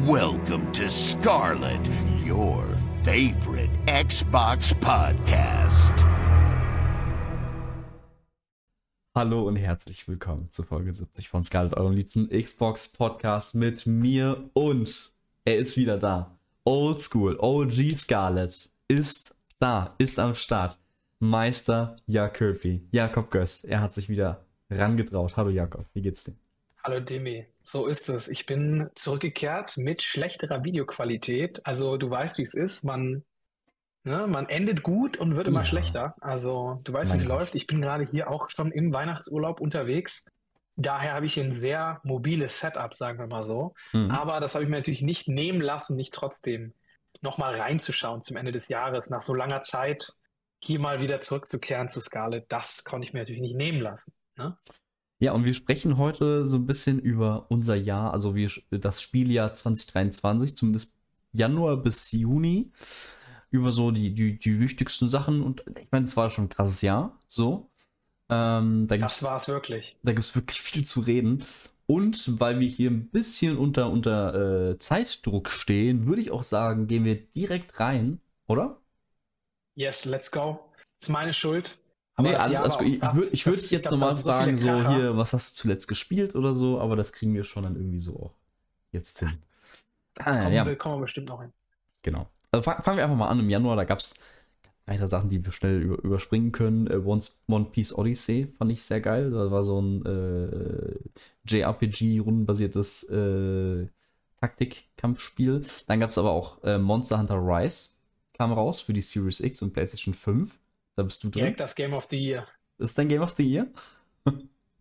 Welcome to Scarlet, your favorite Xbox podcast. Hallo und herzlich willkommen zu Folge 70 von Scarlet, eurem liebsten Xbox Podcast mit mir und er ist wieder da. Old School, OG Scarlet ist da, ist am Start. Meister Jakobi, Jakob Göss, er hat sich wieder rangetraut. Hallo Jakob, wie geht's dir? Hallo Demi, so ist es. Ich bin zurückgekehrt mit schlechterer Videoqualität. Also du weißt, wie es ist. Man, ne, man endet gut und wird immer Ja. schlechter. Also du weißt, wie es läuft. Ich bin gerade hier auch schon im Weihnachtsurlaub unterwegs. Daher habe ich ein sehr mobiles Setup, sagen wir mal so. Mhm. Aber das habe ich mir natürlich nicht nehmen lassen, nicht trotzdem nochmal reinzuschauen zum Ende des Jahres, nach so langer Zeit hier mal wieder zurückzukehren zu Scarlett. Das konnte ich mir natürlich nicht nehmen lassen. Ne? Ja, und wir sprechen heute so ein bisschen über unser Jahr, also wir, das Spieljahr 2023, zumindest Januar bis Juni, über so die, die, die wichtigsten Sachen. Und ich meine, es war schon ein krasses Jahr, so. Ähm, da Das war es wirklich. da gibt's wirklich viel zu reden. Und weil wir hier ein bisschen unter, unter äh, Zeitdruck stehen, würde ich auch sagen, gehen wir direkt rein, oder? Yes, let's go. Ist meine Schuld. Nee, das alles, alles war gut. auch Ich, würde ich würd Das- jetzt nochmal fragen, so Kracher. hier, was hast du zuletzt gespielt oder so, aber das kriegen wir schon dann irgendwie so auch jetzt hin. Ah, Kommen, ja, wir, kommen wir bestimmt noch hin. genau. Also fang- fangen wir einfach mal an. Im Januar, da gab es weitere Sachen, die wir schnell über, überspringen können. Äh, One, Piece Odyssey fand ich sehr geil. Da war so ein äh, JRPG-rundenbasiertes äh, Taktik-Kampfspiel. Dann gab es aber auch äh, Monster Hunter Rise, kam raus für die Series X und PlayStation 5. Da bist du drin. Direkt das Game of the Year. Das ist dein Game of the Year?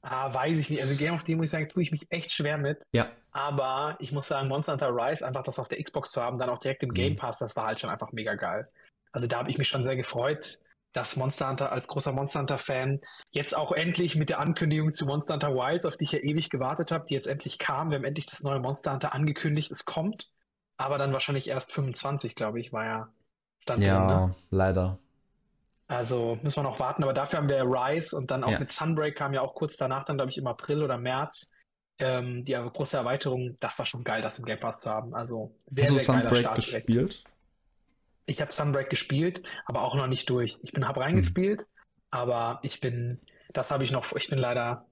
Ah, weiß ich nicht. Also Game of the Year, muss ich sagen, tue ich mich echt schwer mit. Ja. Aber ich muss sagen, Monster Hunter Rise, einfach das auf der Xbox zu haben, dann auch direkt im Game Mhm. Pass, das war halt schon einfach mega geil. Also da habe ich mich schon sehr gefreut, dass Monster Hunter als großer Monster Hunter-Fan jetzt auch endlich mit der Ankündigung zu Monster Hunter Wilds, auf die ich ja ewig gewartet habe, die jetzt endlich kam. Wir haben endlich das neue Monster Hunter angekündigt. Es kommt, aber dann wahrscheinlich erst 25, glaube ich, war ja Stand drin. Ne? Ja, leider. Also müssen wir noch warten, aber dafür haben wir Rise und dann auch Ja. mit Sunbreak kam ja auch kurz danach, dann glaube ich im April oder März, ähm, die große Erweiterung. Das war schon geil, das im Game Pass zu haben. Also sehr, Hast du sehr geiler Sunbreak Start gespielt? Ich habe Sunbreak gespielt, aber auch noch nicht durch. Ich bin hab Hm. reingespielt, aber ich bin, das habe ich noch, ich bin leider,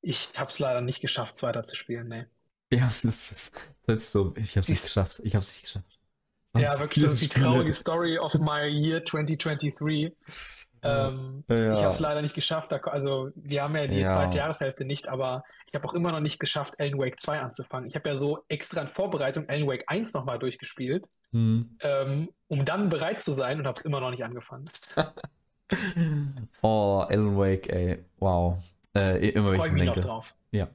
ich habe es leider nicht geschafft, es weiter zu spielen. Nee. Ja, das ist, das ist so. Ich hab's nicht Siehst- geschafft. Ich hab's nicht geschafft. Ja, wirklich, das ist die traurige Story of my year 2023. Ähm, Ja. Ich habe es leider nicht geschafft. Da, also, wir haben ja die Ja. zweite Jahreshälfte nicht, aber ich habe auch immer noch nicht geschafft, Alan Wake 2 anzufangen. Ich habe ja so extra in Vorbereitung Alan Wake 1 nochmal durchgespielt, Hm. ähm, um dann bereit zu sein und habe es immer noch nicht angefangen. Oh, Alan Wake, ey. Wow. Äh, immer wenn ich mich noch denke. drauf. Ja.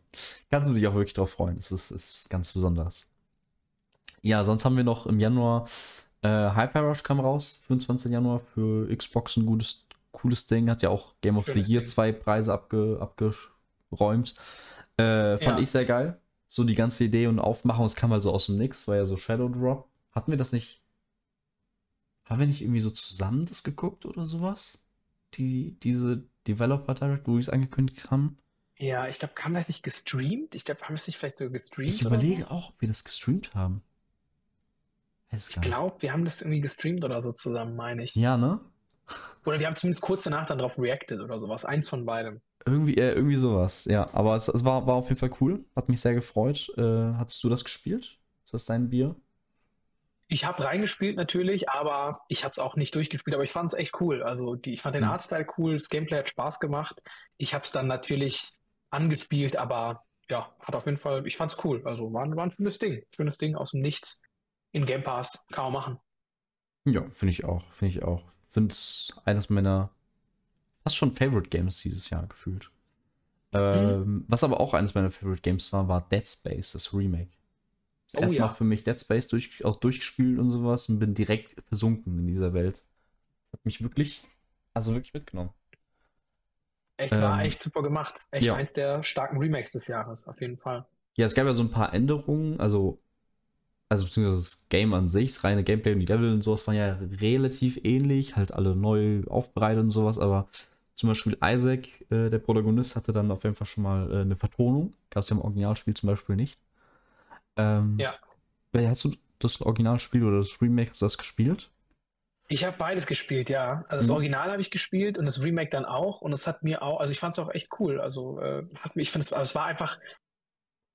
Kannst du dich auch wirklich drauf freuen. Das ist, ist ganz besonders. Ja, sonst haben wir noch im Januar äh, Hi-Fi Rush kam raus, 25. Januar für Xbox ein gutes, cooles Ding. Hat ja auch Game of Schönes the Year Ding. zwei Preise abge, abgeräumt. Äh, fand Ja. ich sehr geil. So die ganze Idee und Aufmachung, es kam also aus dem Nix, war ja so Shadow Drop. Hatten wir das nicht? Haben wir nicht irgendwie so zusammen das geguckt oder sowas? Die, diese Developer Direct, wo die es angekündigt haben? Ja, ich glaube, kam das nicht gestreamt? Ich glaube, haben wir es nicht vielleicht so gestreamt? Ich überlege so? auch, ob wir das gestreamt haben. Ich glaube, wir haben das irgendwie gestreamt oder so zusammen, meine ich. Ja, ne? Oder wir haben zumindest kurz danach dann drauf reacted oder sowas. Eins von beidem. Irgendwie, äh, irgendwie sowas, ja. Aber es, es war, war auf jeden Fall cool. Hat mich sehr gefreut. Äh, hattest du das gespielt? Ist das dein Bier? Ich habe reingespielt natürlich, aber ich habe es auch nicht durchgespielt, aber ich fand es echt cool. Also die, ich fand den Mhm. Artstyle cool, das Gameplay hat Spaß gemacht. Ich habe es dann natürlich angespielt, aber ja, hat auf jeden Fall, ich fand es cool. Also war, war ein schönes Ding. Schönes Ding aus dem Nichts. In Game Pass kann man machen. Ja, finde ich auch. Finde ich auch. Finde es eines meiner fast schon Favorite Games dieses Jahr gefühlt. Ähm, Was aber auch eines meiner Favorite Games war, war Dead Space, das Remake. Oh Erstmal ja. für mich Dead Space durch, auch durchgespielt und sowas und bin direkt versunken in dieser Welt. Hat mich wirklich, also wirklich mitgenommen. Echt, war Ähm, echt super gemacht. Echt ja. eins der starken Remakes des Jahres, auf jeden Fall. Ja, es gab ja so ein paar Änderungen, also, also beziehungsweise das Game an sich, das reine Gameplay und die Level und sowas waren ja relativ ähnlich, halt alle neu aufbereitet und sowas, aber zum Beispiel Isaac, äh, der Protagonist, hatte dann auf jeden Fall schon mal äh, eine Vertonung. Gab es ja im Originalspiel zum Beispiel nicht. Ähm, Ja. hast du das Originalspiel oder das Remake, hast du das gespielt? Ich habe beides gespielt, ja. Also das Mhm. Original habe ich gespielt und das Remake dann auch. Und es hat mir auch, also ich fand es auch echt cool. Also äh, hat mir, ich finde es, also es war einfach,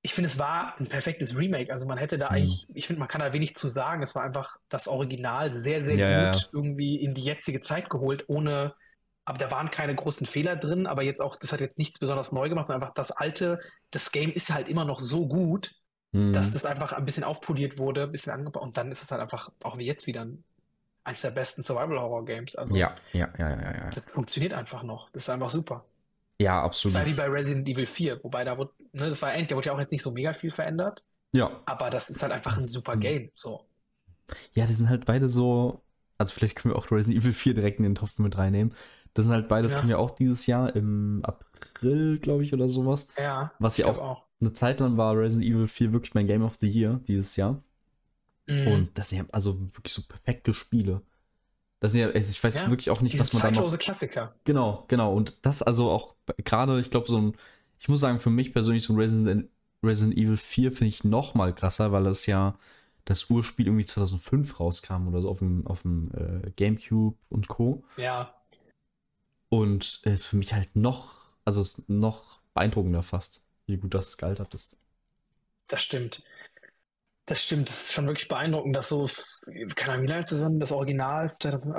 ich finde es war ein perfektes Remake. Also man hätte da Mhm. eigentlich, ich finde, man kann da wenig zu sagen. Es war einfach das Original sehr, sehr Ja, gut ja. irgendwie in die jetzige Zeit geholt, ohne, aber da waren keine großen Fehler drin. Aber jetzt auch, das hat jetzt nichts besonders neu gemacht, sondern einfach das alte, das Game ist halt immer noch so gut, Mhm. dass das einfach ein bisschen aufpoliert wurde, ein bisschen angebaut. Und dann ist es halt einfach, auch wie jetzt wieder, ein, eines der besten Survival-Horror-Games. Also ja, ja, ja, ja, ja. das funktioniert einfach noch. Das ist einfach super. Ja, Das absolut. war wie bei Resident Evil 4, wobei da wurde, ne, das war ähnlich, da wurde ja auch jetzt nicht so mega viel verändert, Ja. aber das ist halt einfach ein super Mhm. Game. So. Ja, die sind halt beide so. Also, vielleicht können wir auch Resident Evil 4 direkt in den Topf mit reinnehmen. Das sind halt beides, Ja. kommen ja auch dieses Jahr im April, glaube ich, oder sowas. Ja, Was ja glaub auch- Eine Zeit lang war Resident Evil 4 wirklich mein Game of the Year dieses Jahr. Mhm. Und das sind ja also wirklich so perfekte Spiele. Das sind ja, also ich weiß Ja, wirklich auch nicht, was man da noch. zeitlose Klassiker. Genau, genau. Und das also auch gerade, ich glaube, so ein, ich muss sagen, für mich persönlich so ein Resident, Resident Evil 4 finde ich noch mal krasser, weil das ja das Urspiel irgendwie 2005 rauskam oder so auf dem, auf dem äh, Gamecube und Co. Ja, Und es ist für mich halt noch, also es ist noch beeindruckender fast, wie gut das gealtert ist. das stimmt. Das stimmt, das ist schon wirklich beeindruckend, dass so, keine Ahnung, wie lange ist das Original,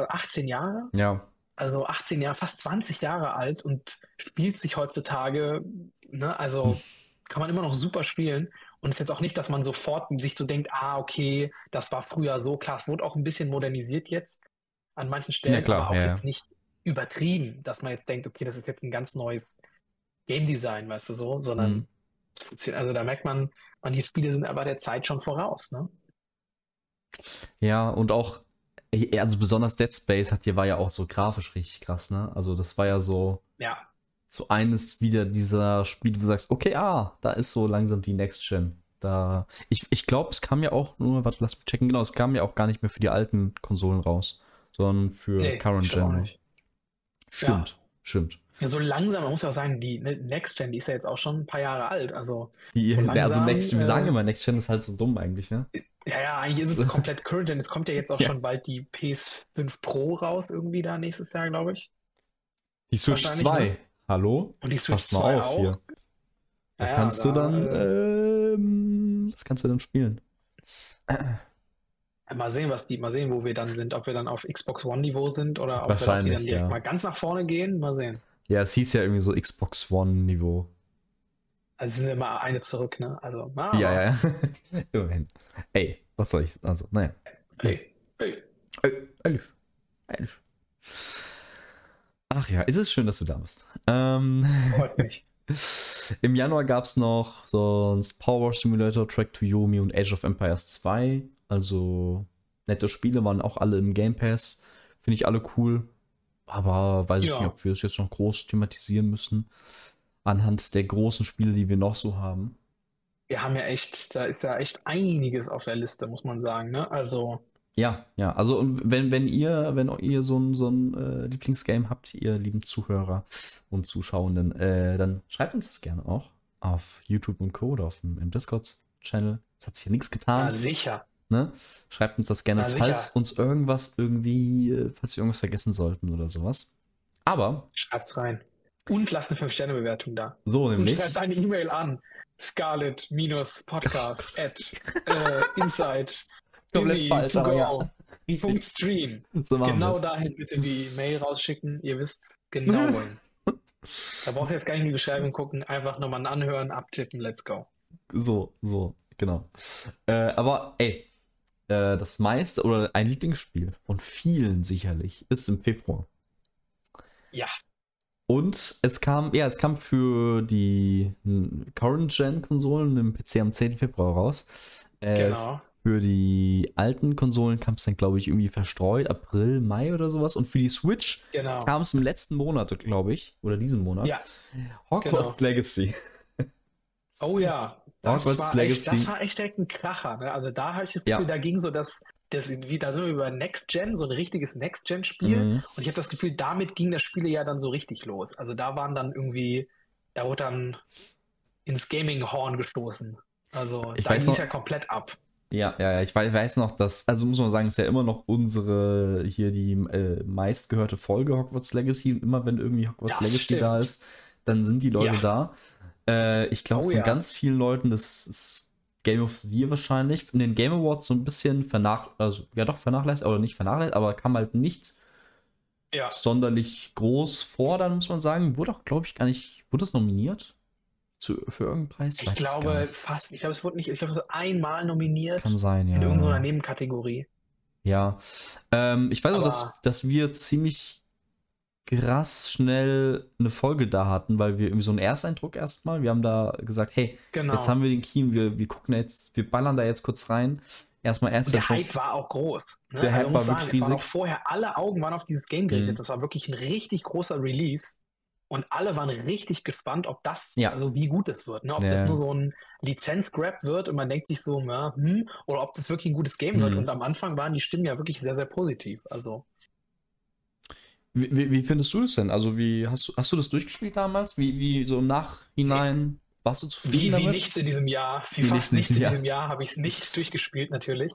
18 Jahre? Ja, also 18 Jahre, fast 20 Jahre alt und spielt sich heutzutage, ne, also Hm. kann man immer noch super spielen. Und es ist jetzt auch nicht, dass man sofort sich so denkt, ah, okay, das war früher so. Klar, es wurde auch ein bisschen modernisiert jetzt an manchen Stellen, Ja, klar, aber auch ja, ja. jetzt nicht übertrieben, dass man jetzt denkt, okay, das ist jetzt ein ganz neues Game Design, weißt du so, sondern Mhm. es funktioniert, also da merkt man, manche Spiele sind aber der Zeit schon voraus, ne? Ja, und auch, äh, also besonders Dead Space hat hier war ja auch so grafisch richtig krass, ne? Also das war ja so, Ja, so eines wieder dieser Spiele, wo du sagst, okay, ah, da ist so langsam die Next Gen. Da, ich, ich glaube, es kam ja auch nur, warte, lass mich checken, genau, es kam ja auch gar nicht mehr für die alten Konsolen raus, sondern für nee, Current Gen. nicht. Stimmt, stimmt. Ja, so langsam, man muss ja auch sagen, die ne, Next Gen, die ist ja jetzt auch schon ein paar Jahre alt. Also, Die, So also langsam, Next, wir sagen äh, immer, Next Gen ist halt so dumm eigentlich, ne? ja, ja, eigentlich ist es komplett Current Gen. Es kommt ja jetzt auch Ja. schon bald die PS5 Pro raus, irgendwie da nächstes Jahr, glaube ich. Die Switch Wahrscheinlich, 2, ne? hallo? Und die Switch Pass mal 2 auf auch. hier. Da Ja, kannst du da, dann, äh, ähm, was kannst du dann spielen? Mal sehen, was die, mal sehen, wo wir dann sind, ob wir dann auf Xbox One Niveau sind oder ob wir die dann direkt ja. mal ganz nach vorne gehen. Mal sehen. Ja, es hieß ja irgendwie so Xbox One-Niveau. Also sind wir mal eine zurück, ne? Also, na, Ja, ja, ja. Immerhin. Ey, was soll ich? Also, naja. Hey, hey. Ey, ehrlich. Ehrlich. Ach ja, es ist schön, dass du da bist. Ähm, Freut mich. Im Januar gab es noch sonst Power Simulator, Track to Yomi und Age of Empires 2. Also nette Spiele waren auch alle im Game Pass. Finde ich alle cool. Aber weiß ich Ja. nicht, ob wir es jetzt noch groß thematisieren müssen. Anhand der großen Spiele, die wir noch so haben. Wir haben ja echt, da ist ja echt einiges auf der Liste, muss man sagen, ne? Also, Ja, ja. Also und wenn, wenn ihr, wenn ihr so ein, so ein äh, Lieblingsgame habt, ihr lieben Zuhörer und Zuschauenden, äh, dann schreibt uns das gerne auch auf YouTube und Co. oder auf dem im Discord-Channel. Es hat sich ja nichts getan. na sicher. Ne? Schreibt uns das gerne, Na, falls uns irgendwas irgendwie, äh, falls wir irgendwas vergessen sollten oder sowas. Aber Schreibt's rein. Und lasst eine 5-Sterne-Bewertung da. so Und nämlich. schreibt eine E-Mail an. Scarlet-Podcast at äh, inside Komplett falsch, to aber ja. Punkt Stream. So Genau wir's. dahin bitte die Mail rausschicken. Ihr wisst genau wohin. Da braucht ihr jetzt gar nicht in die Beschreibung gucken. Einfach nochmal anhören, abtippen, let's go. So, so, genau. Äh, aber ey, äh, das meiste oder ein Lieblingsspiel von vielen sicherlich ist im Februar. Ja, Und es kam, ja, es kam für die Current-Gen-Konsolen im PC am 10. Februar raus. Äh, genau. Für die alten Konsolen kam es dann, glaube ich, irgendwie verstreut, April, Mai oder sowas. Und für die Switch Genau. kam es im letzten Monat, glaube ich, oder diesen Monat. Ja, Hogwarts Legacy. Oh ja. Das Hogwarts war, echt, das war echt direkt ein Kracher. Ne? Also da habe ich das Ja. Gefühl, da ging so das, das wie, da sind wir über Next Gen, so ein richtiges Next Gen-Spiel. Mhm. Und ich habe das Gefühl, damit ging das Spiel ja dann so richtig los. Also da waren dann irgendwie, da wurde dann ins Gaming-Horn gestoßen. Also Ich da ging es ja komplett ab. Ja, ja, ja, ich weiß, weiß noch, dass, also muss man sagen, ist ja immer noch unsere, hier die äh, meistgehörte Folge Hogwarts Legacy. Immer wenn irgendwie Hogwarts Das Legacy stimmt. da ist, dann sind die Leute Ja. da. Äh, ich glaube, Oh von ja. ganz vielen Leuten, das ist Game of the Year wahrscheinlich. In den Game Awards so ein bisschen vernach, also ja doch vernachlässigt, oder nicht vernachlässigt, aber kam halt nicht Ja. sonderlich groß vor, dann muss man sagen. Wurde auch, glaube ich, gar nicht, wurde es nominiert? Zu, für irgendeinen Preis? Ich Weiß es glaube fast, ich glaube, es wurde nicht, ich glaube, so einmal nominiert Kann sein, ja. in irgendeiner Nebenkategorie. Ja, ähm, ich weiß auch, dass, Aber- dass wir ziemlich krass schnell eine Folge da hatten, weil wir irgendwie so einen Ersteindruck erstmal, wir haben da gesagt, hey, Genau. jetzt haben wir den Key, wir, wir gucken jetzt, wir ballern da jetzt kurz rein. Erstmal Und der. Hype war auch groß. Ne? Der Hype also muss war sagen, wirklich riesig. vorher alle Augen waren auf dieses Game gerichtet. Mhm. Das war wirklich ein richtig großer Release. Und alle waren richtig gespannt, ob das, Ja. also wie gut es wird. Ne? Ob Ja, das nur so ein Lizenz-Grab wird und man denkt sich so, ja, hm, oder ob das wirklich ein gutes Game wird. Mhm. Und am Anfang waren die Stimmen ja wirklich sehr, sehr positiv. Also, Wie, wie, wie findest du das denn? Also, wie hast du, hast du das durchgespielt damals? Wie, wie so im Nachhinein warst du zufrieden wie, wie damit? nichts in diesem Jahr, wie, Wie fast nichts in Jahr. diesem Jahr habe ich es nicht durchgespielt, natürlich.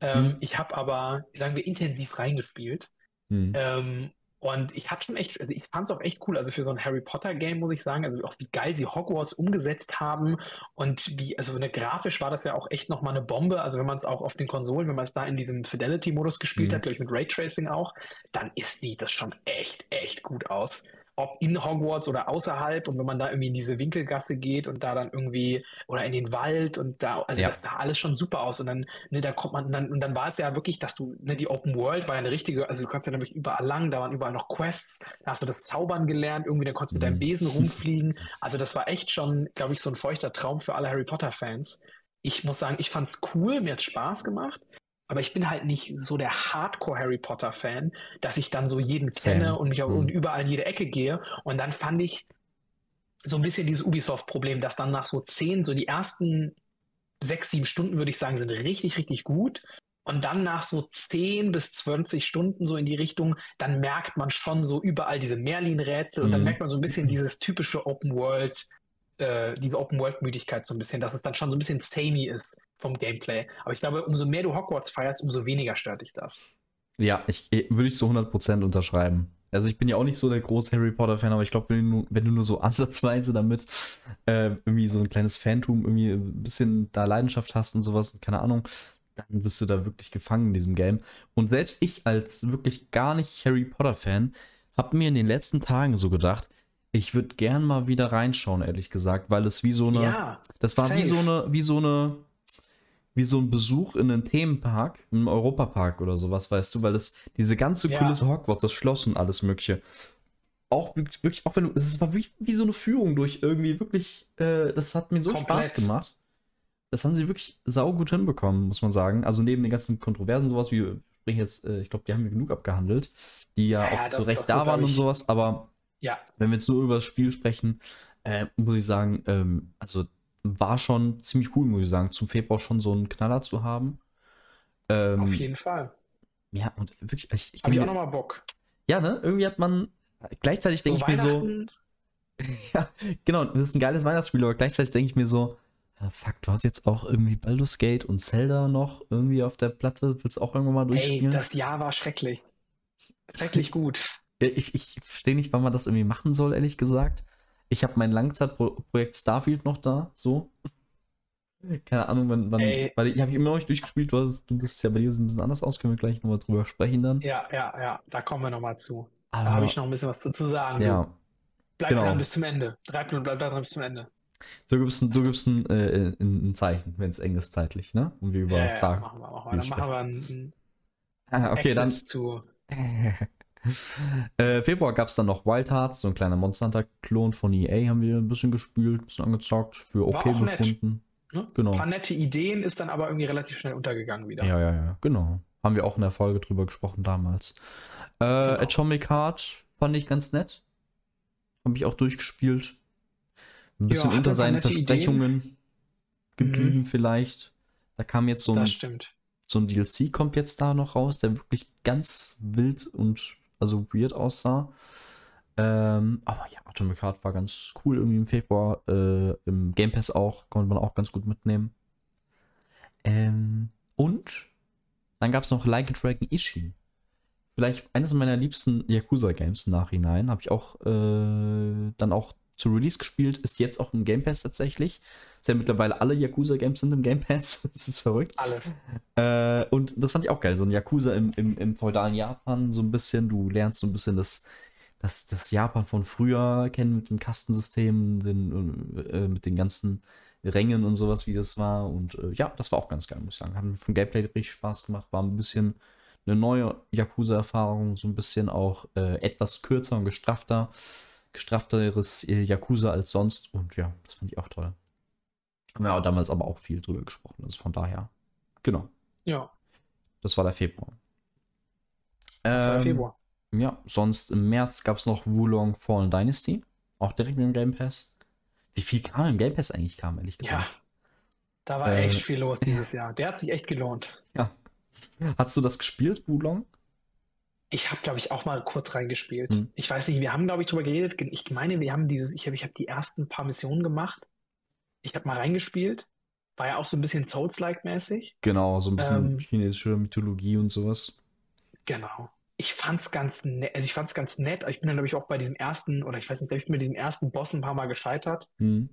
Ähm, Mhm. Ich habe aber, sagen wir, intensiv reingespielt. Hm. Ähm, und ich hatte schon echt, also ich fand es auch echt cool, also für so ein Harry Potter Game muss ich sagen, also auch wie geil sie Hogwarts umgesetzt haben und wie, also eine grafisch war das ja auch echt nochmal eine Bombe, also wenn man es auch auf den Konsolen, wenn man es da in diesem Fidelity-Modus gespielt Mhm. hat, glaube ich mit Raytracing auch, dann ist sieht das schon echt, echt gut aus. Ob in Hogwarts oder außerhalb und wenn man da irgendwie in diese Winkelgasse geht und da dann irgendwie oder in den Wald und da, also Ja. das sah alles schon super aus und dann, ne, da kommt man dann, und dann war es ja wirklich, dass du, ne, die Open World war ja eine richtige, also du kannst ja wirklich überall lang, da waren überall noch Quests, da hast du das Zaubern gelernt, irgendwie, dann konntest du mit deinem Mhm. Besen rumfliegen. Also das war echt schon, glaube ich, so ein feuchter Traum für alle Harry Potter-Fans. Ich muss sagen, ich fand's cool, mir hat's Spaß gemacht. Aber ich bin halt nicht so der Hardcore-Harry Potter-Fan, dass ich dann so jeden kenne und mich auch Mhm. und überall in jede Ecke gehe. Und dann fand ich so ein bisschen dieses Ubisoft-Problem, dass dann nach so zehn, so die ersten sechs, sieben Stunden, würde ich sagen, sind richtig, richtig gut. Und dann nach so 10 bis 20 Stunden so in die Richtung, dann merkt man schon so überall diese Merlin-Rätsel und dann Mhm. merkt man so ein bisschen dieses typische Open World, äh, die Open World-Müdigkeit so ein bisschen, dass es dann schon so ein bisschen samey ist vom Gameplay. Aber ich glaube, umso mehr du Hogwarts feierst, umso weniger stört dich das. Ja, ich, würde ich so 100% unterschreiben. Also ich bin ja auch nicht so der große Harry Potter Fan, aber ich glaube, wenn, du nur- wenn du nur so ansatzweise damit äh, irgendwie so ein kleines Phantom, irgendwie ein bisschen da Leidenschaft hast und sowas, keine Ahnung, dann bist du da wirklich gefangen in diesem Game. Und selbst ich als wirklich gar nicht Harry Potter Fan habe mir in den letzten Tagen so gedacht, ich würde gern mal wieder reinschauen, ehrlich gesagt, weil es wie so eine ja, das war wie safe. so eine, wie so eine, wie so ein Besuch in einem Themenpark, im Europapark oder sowas, weißt du, weil das, diese ganze Ja. Kulisse Hogwarts, das Schloss und alles Mögliche. Auch wirklich, auch wenn du, es war wirklich wie so eine Führung durch irgendwie wirklich, äh, das hat mir so Komplett. Spaß gemacht. Das haben sie wirklich saugut hinbekommen, muss man sagen. Also neben den ganzen Kontroversen, sowas wie, wir sprechen jetzt, äh, ich glaube, die haben wir genug abgehandelt, die ja, Ja, auch das- zu Recht da waren und sowas, aber Ja, wenn wir jetzt nur über das Spiel sprechen, äh, muss ich sagen, ähm, also war schon ziemlich cool, muss ich sagen, zum Februar schon so einen Knaller zu haben. Ähm, auf jeden Fall. ja, und wirklich, ich, ich Habe ich auch nochmal Bock. ja, ne, irgendwie hat man, gleichzeitig denke ich mir so, ja, genau, das ist ein geiles Weihnachtsspiel, aber gleichzeitig denke ich mir so, ah, fuck, du hast jetzt auch irgendwie Baldur's Gate und Zelda noch irgendwie auf der Platte, willst du auch irgendwann mal Ey, durchspielen? das Jahr war schrecklich. Schrecklich gut. Ich, ich verstehe nicht, wann man das irgendwie machen soll, ehrlich gesagt. Ich habe mein Langzeitprojekt Starfield noch da, so. Keine Ahnung, wann, wann Ey. weil ich habe immer noch nicht durchgespielt, du, hast, du bist ja bei dir ist ein bisschen anders aus, können wir gleich nochmal drüber sprechen dann. Ja, ja, ja, da kommen wir nochmal zu. Da Aber, habe ich noch ein bisschen was zu, zu sagen. ja, Du. Bleib genau. dran bis zum Ende. Bleib, bleib dran bis zum Ende. du gibst ein, du gibst ein, äh, ein, ein Zeichen, wenn es eng ist zeitlich, ne? Und wir über Ja, ja, Star. machen wir, machen wir. Dann machen wir einen, einen Ah, okay, dann. Access zu. äh, Februar gab es dann noch Wild Hearts, so ein kleiner Monster Hunter-Klon von EA, haben wir ein bisschen gespielt, ein bisschen angezockt, für okay auch nett. befunden. Ne? Genau. Ein paar nette Ideen ist dann aber irgendwie relativ schnell untergegangen wieder. Ja, ja, ja, genau. Haben wir auch in der Folge drüber gesprochen damals. Äh, Genau. Atomic Heart fand ich ganz nett. Habe ich auch durchgespielt. Ein bisschen hat unter ein seinen Versprechungen geblieben, vielleicht. Da kam jetzt so ein, so ein DLC kommt jetzt da noch raus, der wirklich ganz wild und also weird aussah. Ähm, aber ja, Atomic Heart war ganz cool irgendwie im Februar. Äh, Im Game Pass auch, konnte man auch ganz gut mitnehmen. Ähm, und dann gab es noch Like a Dragon Ishin. Vielleicht eines meiner liebsten Yakuza-Games im Nachhinein. Habe ich auch äh, dann auch zu Release gespielt. Ist jetzt auch im Game Pass tatsächlich. Ist ja mittlerweile alle Yakuza-Games sind im Game Pass. das ist verrückt. Alles. Äh, und das fand ich auch geil. So ein Yakuza im, im, im feudalen Japan, so ein bisschen. Du lernst so ein bisschen das, das, das Japan von früher kennen mit dem Kastensystem, den, äh, mit den ganzen Rängen und sowas, wie das war. Und äh, ja, das war auch ganz geil, muss ich sagen. Hat vom Gameplay richtig Spaß gemacht. War ein bisschen eine neue Yakuza-Erfahrung, so ein bisschen auch äh, etwas kürzer und gestrafter, gestrafteres äh, Yakuza als sonst. Und ja, das fand ich auch toll. Haben wir auch damals aber auch viel drüber gesprochen. Also von daher, genau. Ja, Das war der Februar. das war Ähm, Februar. Ja, sonst im März gab es noch Wulong Fallen Dynasty. Auch direkt mit dem Game Pass. Wie viel kam im Game Pass eigentlich kam, ehrlich Ja, gesagt? da war Äh, echt viel los dieses Jahr. Der hat sich echt gelohnt. Ja. Hast du das gespielt, Wulong? Ich habe, glaube ich, auch mal kurz reingespielt. Hm. Ich weiß nicht, wir haben, glaube ich, drüber geredet. Ich meine, wir haben dieses, ich habe ich hab die ersten paar Missionen gemacht. Ich habe mal reingespielt. War ja auch so ein bisschen Souls-like-mäßig. Genau, so ein bisschen Ähm, chinesische Mythologie und sowas. Genau. Ich fand's ganz nett, also ich fand's ganz nett. Ich bin dann, glaube ich, auch bei diesem ersten, oder ich weiß nicht, da bin ich mit diesem ersten Boss ein paar Mal gescheitert. Hm.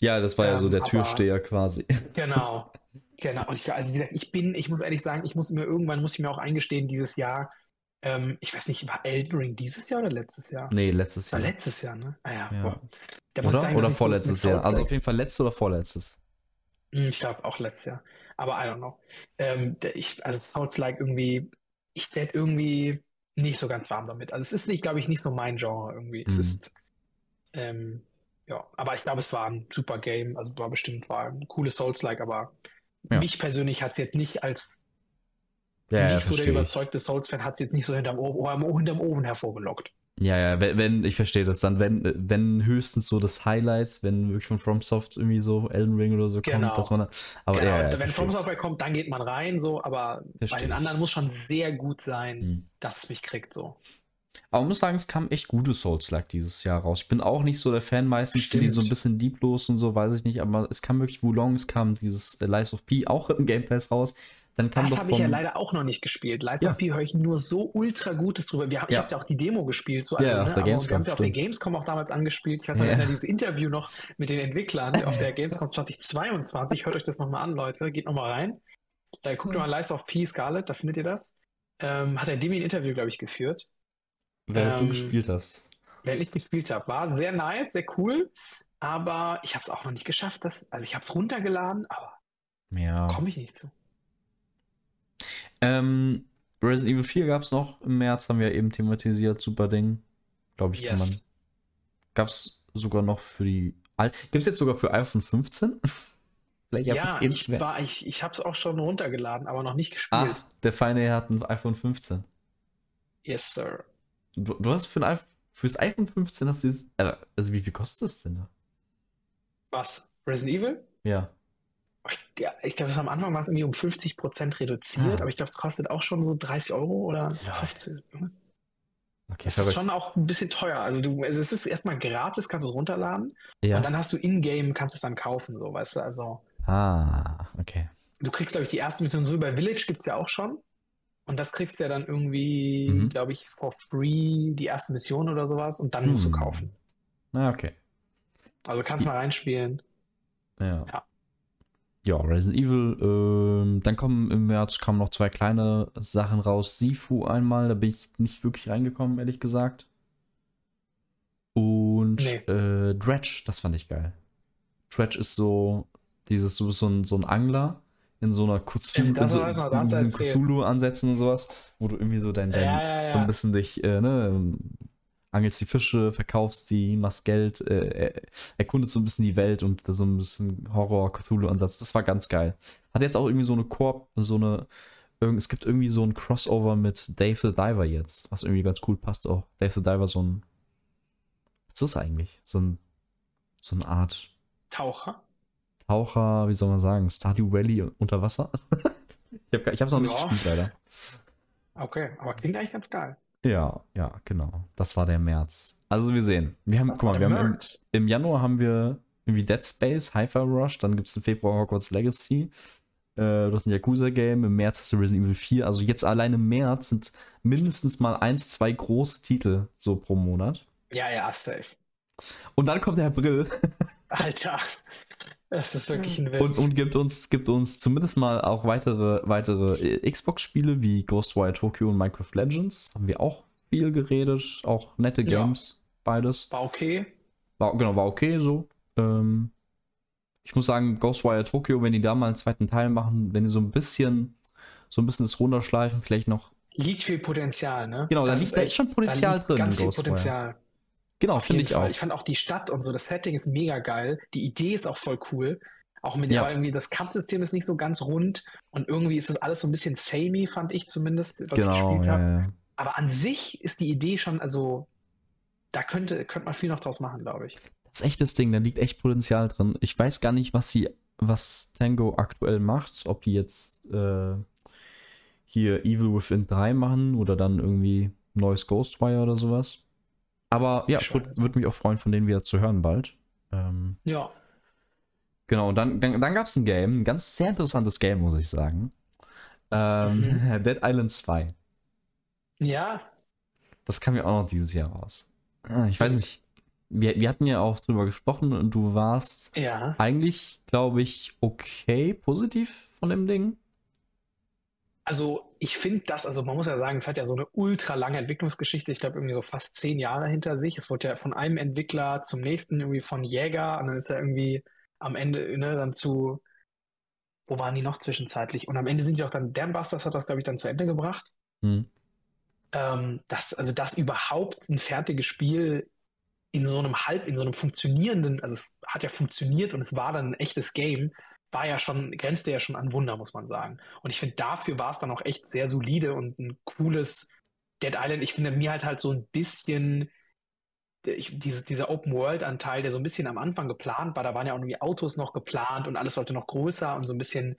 Ja, das war ja so Ähm, der aber- Türsteher quasi. Genau. Genau. Und ich, also wie gesagt, ich bin, ich muss ehrlich sagen, ich muss mir irgendwann, muss ich mir auch eingestehen, dieses Jahr, ähm, ich weiß nicht, war Elden Ring dieses Jahr oder letztes Jahr? Nee, letztes Das war Jahr. letztes Jahr, ne? Ah ja, Ja. boah. Oder? sagen, oder so vorletztes Jahr. Also auf jeden Fall letztes oder vorletztes. Hm, Ich glaube auch letztes Jahr. Aber I don't know. Ähm, ich, also Souls-like irgendwie, ich werde irgendwie nicht so ganz warm damit. Also es ist nicht, glaube ich, nicht so mein Genre irgendwie. Es Mhm. ist, ähm, ja, aber ich glaube, es war ein super Game. Also war bestimmt, war ein cooles Souls-like, aber Ja. mich persönlich hat es jetzt nicht als Ja, nicht so der ich. überzeugte Souls-Fan hat es jetzt nicht so hinterm Ofen, hinterm Ofen hervorgelockt. Ja, ja, wenn, wenn ich verstehe das, dann wenn, wenn höchstens so das Highlight, wenn wirklich von FromSoft irgendwie so Elden Ring oder so Genau. kommt, dass man, aber genau, ja, ja, wenn verstehe From ich. Software kommt, dann geht man rein, so, aber bei Verstehe den ich. anderen muss schon sehr gut sein, Hm. dass es mich kriegt, so. Aber man muss sagen, es kam echt gute Souls-like dieses Jahr raus. Ich bin auch nicht so der Fan, meistens sind die so ein Stimmt. bisschen lieblos und so, weiß ich nicht, aber es kam wirklich Wulong, es kam dieses Lies of P auch im Game Pass raus. Dann kam Das habe ich ja leider auch noch nicht gespielt. Lights Ja. of P höre ich nur so ultra Gutes drüber. Wir haben, ich Ja. habe ja auch die Demo gespielt, so, Ja, also, auf ne, der aber wir Gamescom, haben es ja auf der. Gamescom auch damals angespielt. Ich weiß noch, Ja. ja. dieses Interview noch mit den Entwicklern auf der Gamescom 2022. Hört euch das nochmal an, Leute. Geht nochmal rein. Da guckt mal Lies of P Scarlet, da findet ihr das. Ähm, hat der Demi ein Interview, glaube ich, geführt. Während du ähm, gespielt hast. Während ich gespielt habe. War sehr nice, sehr cool. Aber ich habe es auch noch nicht geschafft. Das, also ich habe es runtergeladen, aber Ja. komme ich nicht zu. Ähm, Resident Evil 4 gab es noch im März, haben wir eben thematisiert, super Ding. Glaube ich, kann man. Yes. Gab es sogar noch für die. Gibt es jetzt sogar für iPhone 15? Vielleicht Ja, ich, war, ich, ich habe es auch schon runtergeladen, aber noch nicht gespielt. Ah, der Feine hat ein iPhone 15. Yes, Sir. Du, du hast für ein iPhone, fürs iPhone 15 hast du jetzt. äh, Also wie viel kostet das denn da? Was? Resident Evil? Ja. Ich, ja, ich glaube, am Anfang war es irgendwie um 50% reduziert, Ah. aber ich glaube, es kostet auch schon so 30 Euro oder Ja. 15. Okay, Das ist schon auch ein bisschen teuer. Also du, also es ist erstmal gratis, kannst du es runterladen Ja. und dann hast du in-game, kannst es dann kaufen, so, weißt du, also ah, okay. du kriegst, glaube ich, die erste Mission so bei Village gibt es ja auch schon. Und das kriegst du ja dann irgendwie, Mhm. glaube ich, for free die erste Mission oder sowas und dann musst du Hm. kaufen. Na, okay. Also kannst mal reinspielen. Ja. Ja. Ja, Resident Evil. Ähm, dann kommen im März kamen noch zwei kleine Sachen raus. Sifu einmal, da bin ich nicht wirklich reingekommen, ehrlich gesagt. Und Nee. äh, Dredge, das fand ich geil. Dredge ist so dieses, du bist so ein, so ein Angler in so einer Cthulhu, das so, in und sowas, wo du irgendwie so dein, dein Ja, ja, so ein ja. bisschen dich, äh, ne, angelst die Fische, verkaufst die, machst Geld, äh, erkundest so ein bisschen die Welt und so ein bisschen Horror-Cthulhu-Ansatz. Das war ganz geil. Hat jetzt auch irgendwie so eine Koop, so eine, es gibt irgendwie so ein Crossover mit Dave the Diver jetzt, was irgendwie ganz cool passt auch. Dave the Diver, so ein, was ist das eigentlich? So ein, so eine Art Taucher. Taucher, wie soll man sagen, Stardew Valley unter Wasser? ich habe hab's noch nicht Ja. gespielt, leider. Okay, aber klingt eigentlich ganz geil. Ja, ja, genau. Das war der März. Also wir sehen. Wir haben, Das guck mal, wir haben im, im Januar haben wir irgendwie Dead Space, Hi-Fi Rush, dann gibt es im Februar Hogwarts Legacy. Äh, du hast ein Yakuza-Game, im März hast du Resident Evil 4. Also jetzt allein im März sind mindestens mal eins, zwei große Titel so pro Monat. Ja, ja, safe. Und dann kommt der April Alter, das ist wirklich ein Witz. und, und gibt, uns, gibt uns zumindest mal auch weitere, weitere äh, Xbox-Spiele wie Ghostwire Tokyo und Minecraft Legends. Haben wir auch viel geredet, auch nette Ja. Games, beides. War okay. War, genau, war okay so. Ähm, ich muss sagen, Ghostwire Tokyo, wenn die da mal einen zweiten Teil machen, wenn die so ein bisschen, so ein bisschen das runterschleifen, vielleicht noch. Liegt viel Potenzial, ne? Genau, da liegt- da ist schon da Potenzial liegt drin Ganz in viel Ghostwire. Potenzial. Genau, finde ich Fall. auch. Ich fand auch die Stadt und so, das Setting ist mega geil. Die Idee ist auch voll cool. Auch mit Ja. irgendwie das Kampfsystem ist nicht so ganz rund und irgendwie ist das alles so ein bisschen samey, fand ich zumindest, was ich Genau, gespielt ja, habe. ja. Aber an sich ist die Idee schon, also da könnte, könnte man viel noch draus machen, glaube ich. Das ist echt das Ding, da liegt echt Potenzial drin. Ich weiß gar nicht, was sie, was Tango aktuell macht, ob die jetzt äh, hier Evil Within 3 machen oder dann irgendwie neues Ghostwire oder sowas. Aber ja, Ich würde würd mich auch freuen, von denen wieder zu hören bald. Ähm, Ja. genau, und dann, dann, dann gab es ein Game, ein ganz sehr interessantes Game, muss ich sagen. Ähm, Mhm. Dead Island 2. Ja, Das kam ja auch noch dieses Jahr raus. Ah, Ich weiß nicht. Wir, wir hatten ja auch drüber gesprochen und du warst ja. eigentlich, glaube ich, okay, positiv von dem Ding. Also ich finde das, also man muss ja sagen, es hat ja so eine ultra lange Entwicklungsgeschichte, ich glaube irgendwie so fast zehn Jahre hinter sich. Es wurde ja von einem Entwickler zum nächsten irgendwie von Jäger und dann ist er irgendwie am Ende ne, dann zu, wo waren die noch zwischenzeitlich? Und am Ende sind die auch dann, Dambusters hat das glaube ich dann zu Ende gebracht. Hm. Ähm, das, also dass überhaupt ein fertiges Spiel in so einem halb, in so einem funktionierenden, also es hat ja funktioniert und es war dann ein echtes Game, war ja schon, grenzte ja schon an Wunder, muss man sagen. Und ich finde, dafür war es dann auch echt sehr solide und ein cooles Dead Island. Ich finde mir halt halt so ein bisschen ich, diese, dieser Open-World-Anteil, der so ein bisschen am Anfang geplant war, da waren ja auch irgendwie Autos noch geplant und alles sollte noch größer und so ein bisschen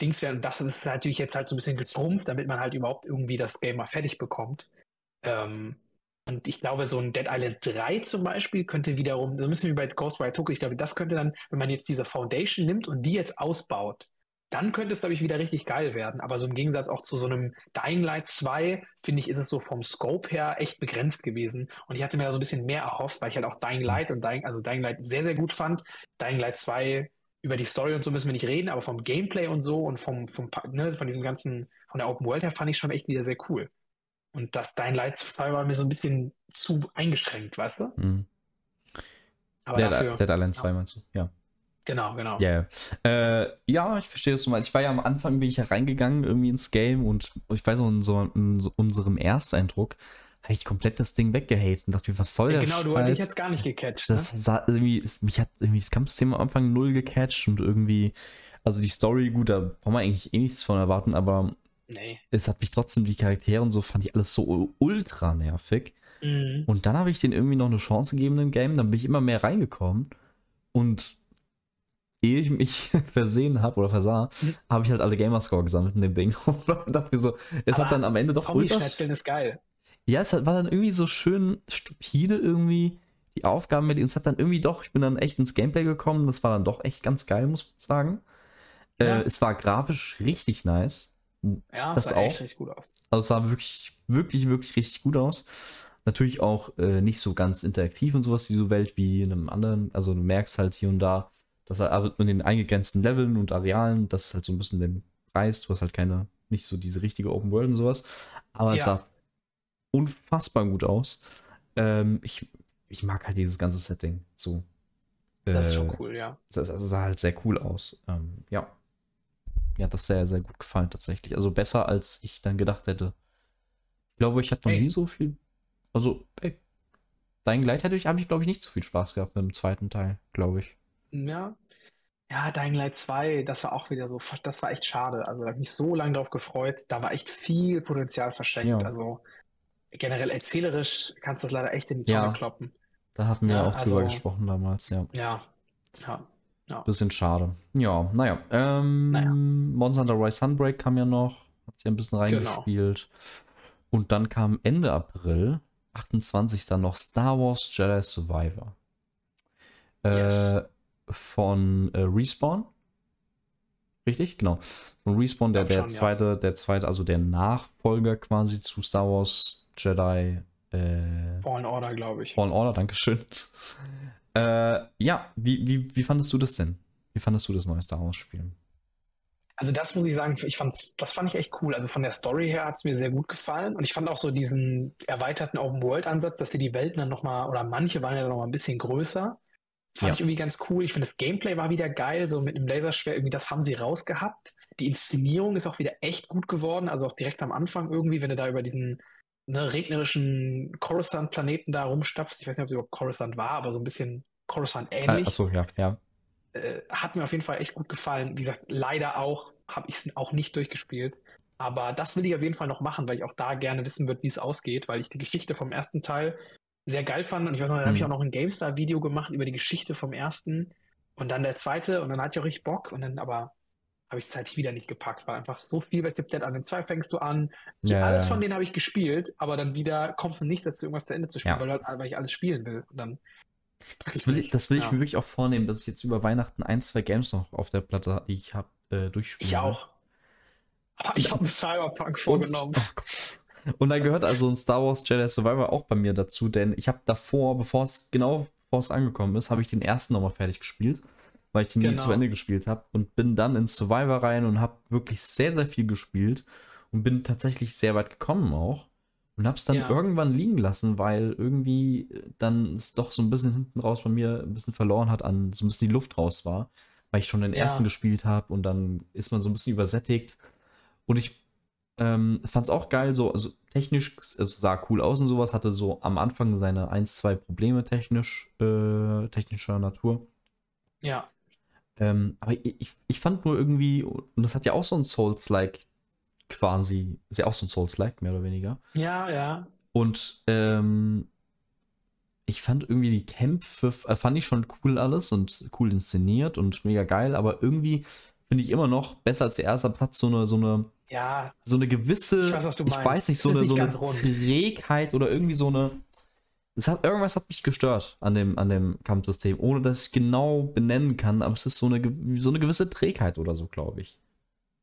Dings werden. Und das ist natürlich jetzt halt so ein bisschen geschrumpft, damit man halt überhaupt irgendwie das Game mal fertig bekommt. Ähm, und ich glaube, so ein Dead Island 3 zum Beispiel könnte wiederum, so ein bisschen wie bei Ghostwire Tokyo, ich glaube, das könnte dann, wenn man jetzt diese Foundation nimmt und die jetzt ausbaut, dann könnte es, glaube ich, wieder richtig geil werden. Aber so im Gegensatz auch zu so einem Dying Light 2, finde ich, ist es so vom Scope her echt begrenzt gewesen. Und ich hatte mir da so ein bisschen mehr erhofft, weil ich halt auch Dying Light und Dying, also Dying Light sehr, sehr gut fand. Dying Light 2 über die Story und so müssen wir nicht reden, aber vom Gameplay und so und vom, vom ne, von diesem ganzen, von der Open World her fand ich schon echt wieder sehr cool. Und das Dying Light 2 war mir so ein bisschen zu eingeschränkt, weißt du? Hm. Aber Dead, dafür, Dead Island 2 meinst du? Ja. genau, genau. Ja, ja. Äh, ja, ich verstehe das so mal. Ich war ja am Anfang, bin ich ja reingegangen irgendwie ins Game und ich weiß noch, in, so, in so unserem Ersteindruck habe ich komplett das Ding weggehatet und dachte mir, was soll Ja, der genau, du Scheiß? hattest jetzt gar nicht gecatcht. Das ne? sah irgendwie, es- mich hat irgendwie das Kampfsystem am Anfang null gecatcht und irgendwie, also die Story, gut, da braucht man eigentlich eh nichts von erwarten, aber Nee. es hat mich trotzdem, die Charaktere und so, fand ich alles so ultra nervig. Mhm. Und dann habe ich den irgendwie noch eine Chance gegeben im Game, dann bin ich immer mehr reingekommen und ehe ich mich versehen habe oder versah, Mhm. habe ich halt alle Gamerscore gesammelt in dem Ding und dachte mir so, es Aber hat dann am Ende doch Zombie-Schnetzeln ist geil. ja, es war dann irgendwie so schön stupide irgendwie, die Aufgaben mit, und es hat dann irgendwie doch, ich bin dann echt ins Gameplay gekommen, das war dann doch echt ganz geil, muss man sagen. Ja. Äh, es war grafisch richtig nice. Ja, Das sah auch. echt gut aus. Also es sah wirklich, wirklich, wirklich richtig gut aus. Natürlich auch äh, nicht so ganz interaktiv und sowas, diese Welt wie in einem anderen. Also du merkst halt hier und da, dass halt in den eingegrenzten Leveln und Arealen, das ist halt so ein bisschen den Preis, du hast halt keine, nicht so diese richtige Open World und sowas. Aber es Ja. sah unfassbar gut aus. Ähm, ich, ich mag halt dieses ganze Setting so. Das ist Äh, schon cool, ja. das, das sah halt sehr cool aus. Ähm, ja. Mir hat das sehr, sehr gut gefallen tatsächlich. Also besser, als ich dann gedacht hätte. Ich glaube, ich hatte noch Ey. nie so viel. Also, ey, Dying Light hätte ich, habe ich, glaube ich, nicht so viel Spaß gehabt mit dem zweiten Teil, glaube ich. Ja. Ja, Dying Light 2, das war auch wieder so, das war echt schade. Also da habe ich mich so lange drauf gefreut. Da war echt viel Potenzial verschenkt. Ja. Also generell erzählerisch kannst du das leider echt in die Tonne Ja. kloppen. Da hatten wir Ja, auch drüber also- gesprochen damals, ja. Ja. Ja. Ja. Bisschen schade. Ja, naja. Ähm, Naja. Monster Hunter Rise Sunbreak kam ja noch. Hat sich ein bisschen Genau. reingespielt. Und dann kam Ende April, 28. dann noch Star Wars Jedi Survivor. Äh, Yes. Von äh, Respawn. Richtig? Genau. Von Respawn, der, der schon, ja. zweite, der zweite, also der Nachfolger quasi zu Star Wars Jedi äh, Fallen Order, glaube ich. Fallen Order, Dankeschön. Äh, ja, wie, wie, wie fandest du das denn? Wie fandest du das neue Star Wars Spiel? Also das muss ich sagen, ich fand's, das fand ich echt cool. Also von der Story her hat es mir sehr gut gefallen. Und ich fand auch so diesen erweiterten Open-World-Ansatz, dass sie die Welten dann nochmal, oder manche waren ja dann nochmal ein bisschen größer. Fand Ja. ich irgendwie ganz cool. Ich finde, das Gameplay war wieder geil, so mit einem Laserschwert, irgendwie das haben sie rausgehabt. Die Inszenierung ist auch wieder echt gut geworden, also auch direkt am Anfang irgendwie, wenn du da über diesen ne, regnerischen Coruscant-Planeten da rumstapfst. Ich weiß nicht, ob es überhaupt Coruscant war, aber so ein bisschen Coruscant Äh, ähnlich achso, ja, ja. äh, hat mir auf jeden Fall echt gut gefallen. Wie gesagt, leider auch habe ich es auch nicht durchgespielt. Aber das will ich auf jeden Fall noch machen, weil ich auch da gerne wissen würde, wie es ausgeht, weil ich die Geschichte vom ersten Teil sehr geil fand. Und ich weiß noch, da habe ich Mhm. auch noch ein GameStar-Video gemacht über die Geschichte vom ersten und dann der zweite und dann hatte ich auch richtig Bock und dann aber habe ich es halt wieder nicht gepackt, weil einfach so viel, es gibt Dead an den zwei fängst du an. Ja, alles ja. von denen habe ich gespielt, aber dann wieder kommst du nicht dazu, irgendwas zu Ende zu spielen, Ja. weil, halt, weil ich alles spielen will. Und dann Das will, ich, das will ich mir wirklich auch vornehmen, dass ich jetzt über Weihnachten ein, zwei Games noch auf der Platte, die ich habe, äh, durchspiele. Ich auch. Ich habe einen Cyberpunk vorgenommen. Und, oh und da gehört also ein Star Wars Jedi Survivor auch bei mir dazu, denn ich habe davor, bevor es genau bevor es angekommen ist, habe ich den ersten nochmal fertig gespielt, weil ich den nie Genau. zu Ende gespielt habe und bin dann ins Survivor rein und habe wirklich sehr, sehr viel gespielt und bin tatsächlich sehr weit gekommen auch und habe es dann Ja. irgendwann liegen lassen, weil irgendwie dann es doch so ein bisschen hinten raus bei mir ein bisschen verloren hat an, so ein bisschen die Luft raus war, weil ich schon den Ja. ersten gespielt habe und dann ist man so ein bisschen übersättigt und ich ähm, fand es auch geil, so also technisch, also sah cool aus und sowas, hatte so am Anfang seine ein, zwei Probleme technisch, äh, technischer Natur. Ja. Ähm, aber ich, ich- fand nur irgendwie, und das hat ja auch so ein Souls-like quasi, ist ja auch so ein Souls-like, mehr oder weniger. Ja, ja. Und ähm, ich fand irgendwie die Kämpfe, äh, fand ich schon cool alles und cool inszeniert und mega geil, aber irgendwie finde ich immer noch besser als der erste, aber es hat so eine, so eine, Ja, so eine gewisse, Ich weiß, ich weiß nicht, so eine, so eine. Trägheit oder irgendwie so eine. Es hat, irgendwas hat mich gestört an dem, an dem Kampfsystem, ohne dass ich genau benennen kann, aber es ist so eine, so eine gewisse Trägheit oder so, glaube ich.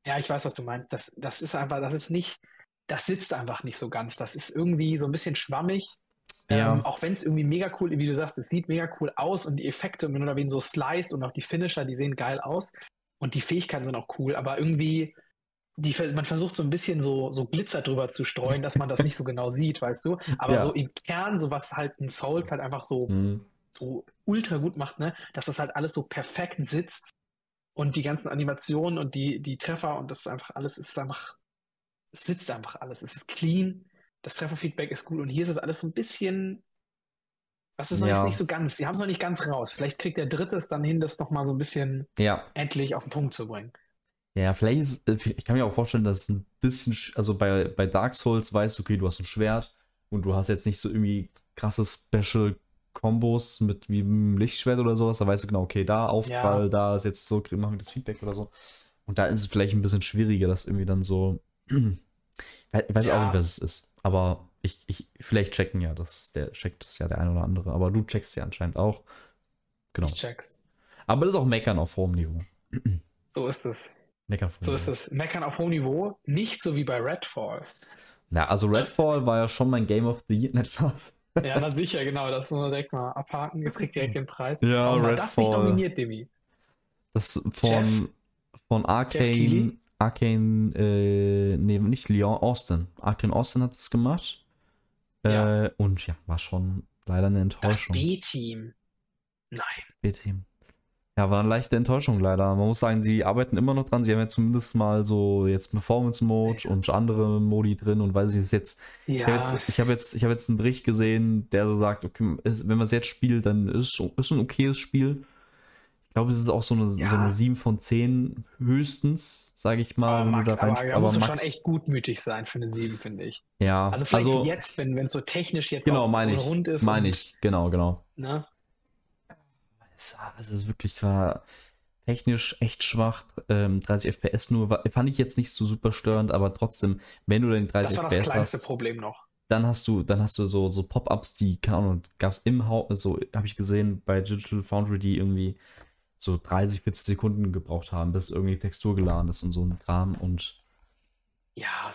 ja, ich weiß, was du meinst. Das, das ist einfach, das ist nicht, das sitzt einfach nicht so ganz. Das ist irgendwie so ein bisschen schwammig. Ja. Ähm, auch wenn es irgendwie mega cool, wie du sagst, es sieht mega cool aus und die Effekte, und wenn du da wen so sliced und auch die Finisher, die sehen geil aus und die Fähigkeiten sind auch cool, aber irgendwie, die, man versucht so ein bisschen so, so Glitzer drüber zu streuen, dass man das nicht so genau sieht, weißt du? Aber Ja. so im Kern, so was halt ein Souls halt einfach so Hm. so ultra gut macht, ne? Dass das halt alles so perfekt sitzt und die ganzen Animationen und die, die Treffer und das ist einfach alles, es ist einfach, es sitzt einfach alles. Es ist clean, das Trefferfeedback ist gut und hier ist es alles so ein bisschen, was ist noch Ja. nicht so ganz, sie haben es noch nicht ganz raus. Vielleicht kriegt der Dritte es dann hin, das noch mal so ein bisschen Ja. endlich auf den Punkt zu bringen. Ja, vielleicht ist, äh, ich kann mir auch vorstellen, dass es ein bisschen, sch- also bei, bei Dark Souls weißt du, okay, du hast ein Schwert und du hast jetzt nicht so irgendwie krasse Special Kombos mit wie einem Lichtschwert oder sowas, da weißt du genau, okay, da Aufprall, Ja. da ist jetzt so, machen wir das Feedback oder so. Und da ist es vielleicht ein bisschen schwieriger, das irgendwie dann so, ich weiß auch Ja. nicht, was es ist, aber ich, ich, vielleicht checken ja, das, der checkt das ja der eine oder andere, aber du checkst ja anscheinend auch. Genau. Ich check's. Aber das ist auch Meckern auf hohem Niveau. So ist es. Meckern auf hohem So Niveau. ist es. Meckern auf hohem Niveau, nicht so wie bei Redfall. Ja, also Redfall war ja schon mein Game of the Year, nicht was? Ja, das will ich ja genau. Das muss man direkt mal abhaken. Ihr kriegt direkt den Preis. Ja, Warum war das nicht Redfall. nominiert, Demi? Das von, Jeff? von Arcane? Arcane, äh, nee, nicht Leon, Austin. Arcane Austin hat das gemacht. Äh, Ja. Und ja, war schon leider eine Das Enttäuschung. B-Team. Nein. B-Team. Ja, war eine leichte Enttäuschung leider. Man muss sagen, sie arbeiten immer noch dran. Sie haben ja zumindest mal so jetzt Performance Mode und andere Modi drin und weiß ich es jetzt. Ich Ja, habe jetzt, ich habe jetzt, ich habe jetzt einen Bericht gesehen, der so sagt, okay, wenn man es jetzt spielt, dann ist es ein okayes Spiel. Ich glaube, es ist auch so eine, so Ja. eine 7 von 10 höchstens, sage ich mal, aber, wenn Max, du da rein, aber da aber musst Max, schon echt gutmütig sein für eine 7, finde ich. ja, Also vielleicht also, jetzt, wenn es so technisch jetzt genau, auch meine ich, rund ist. meine ich, genau, genau. Ne? Es, war- es ist wirklich zwar technisch echt schwach, ähm, 30 FPS nur, war, fand ich jetzt nicht so super störend, aber trotzdem, wenn du den 30 Das war das FPS kleinste hast, Problem noch. dann hast du, dann hast du so, so Pop-ups, die, keine Ahnung, gab es im Haus, so habe ich gesehen bei Digital Foundry, die irgendwie so 30, 40 Sekunden gebraucht haben, bis irgendwie Textur geladen ist und so ein Kram und Ja.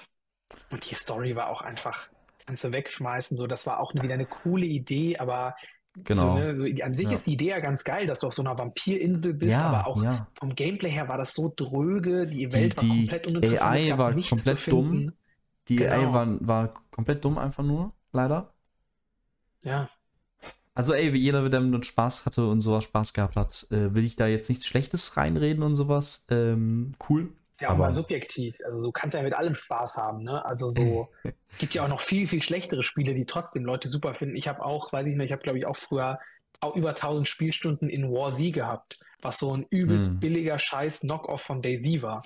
Und die Story war auch einfach, kannst du wegschmeißen, so, das war auch wieder eine coole Idee, aber genau. so, ne, so, an sich Ja. ist die Idee ja ganz geil, dass du auf so einer Vampirinsel bist, ja, aber auch ja. vom Gameplay her war das so dröge, die Welt war die komplett uninteressant, AI es war komplett dumm. Die Genau. AI war, war komplett dumm einfach nur, leider. Ja, Also ey, wie jeder, der damit Spaß hatte und sowas Spaß gehabt hat, äh, will ich da jetzt nichts Schlechtes reinreden und sowas. Ähm, cool. Ist ja auch Aber- mal subjektiv. Also du kannst ja mit allem Spaß haben, ne? Also so gibt ja auch noch viel, viel schlechtere Spiele, die trotzdem Leute super finden. Ich habe auch, weiß ich nicht, ich habe glaube ich auch früher auch über 1000 Spielstunden in War Z gehabt, was so ein übelst Hm. billiger Scheiß Knock-off von Daisy war.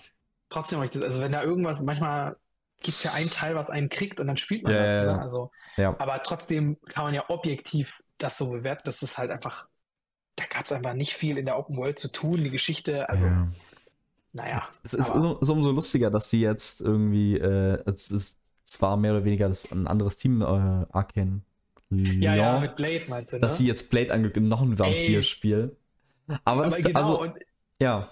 Trotzdem habe ich das, also wenn da irgendwas, manchmal gibt es ja einen Teil, was einen kriegt und dann spielt man Ja, das, ja, ne? ja. Also, Ja. aber trotzdem kann man ja objektiv das so bewerten, das ist halt einfach, da gab es einfach nicht viel in der Open World zu tun, die Geschichte, also, ja. Naja. Es ist, aber- so- ist umso lustiger, dass sie jetzt irgendwie, äh, es ist zwar mehr oder weniger das, ein anderes Team, äh, Arcane Ja, ja, mit Blade meinst du, ne? dass sie jetzt Blade ange noch ein Vampir-Spiel. Aber, Aber das, genau, also, und ja.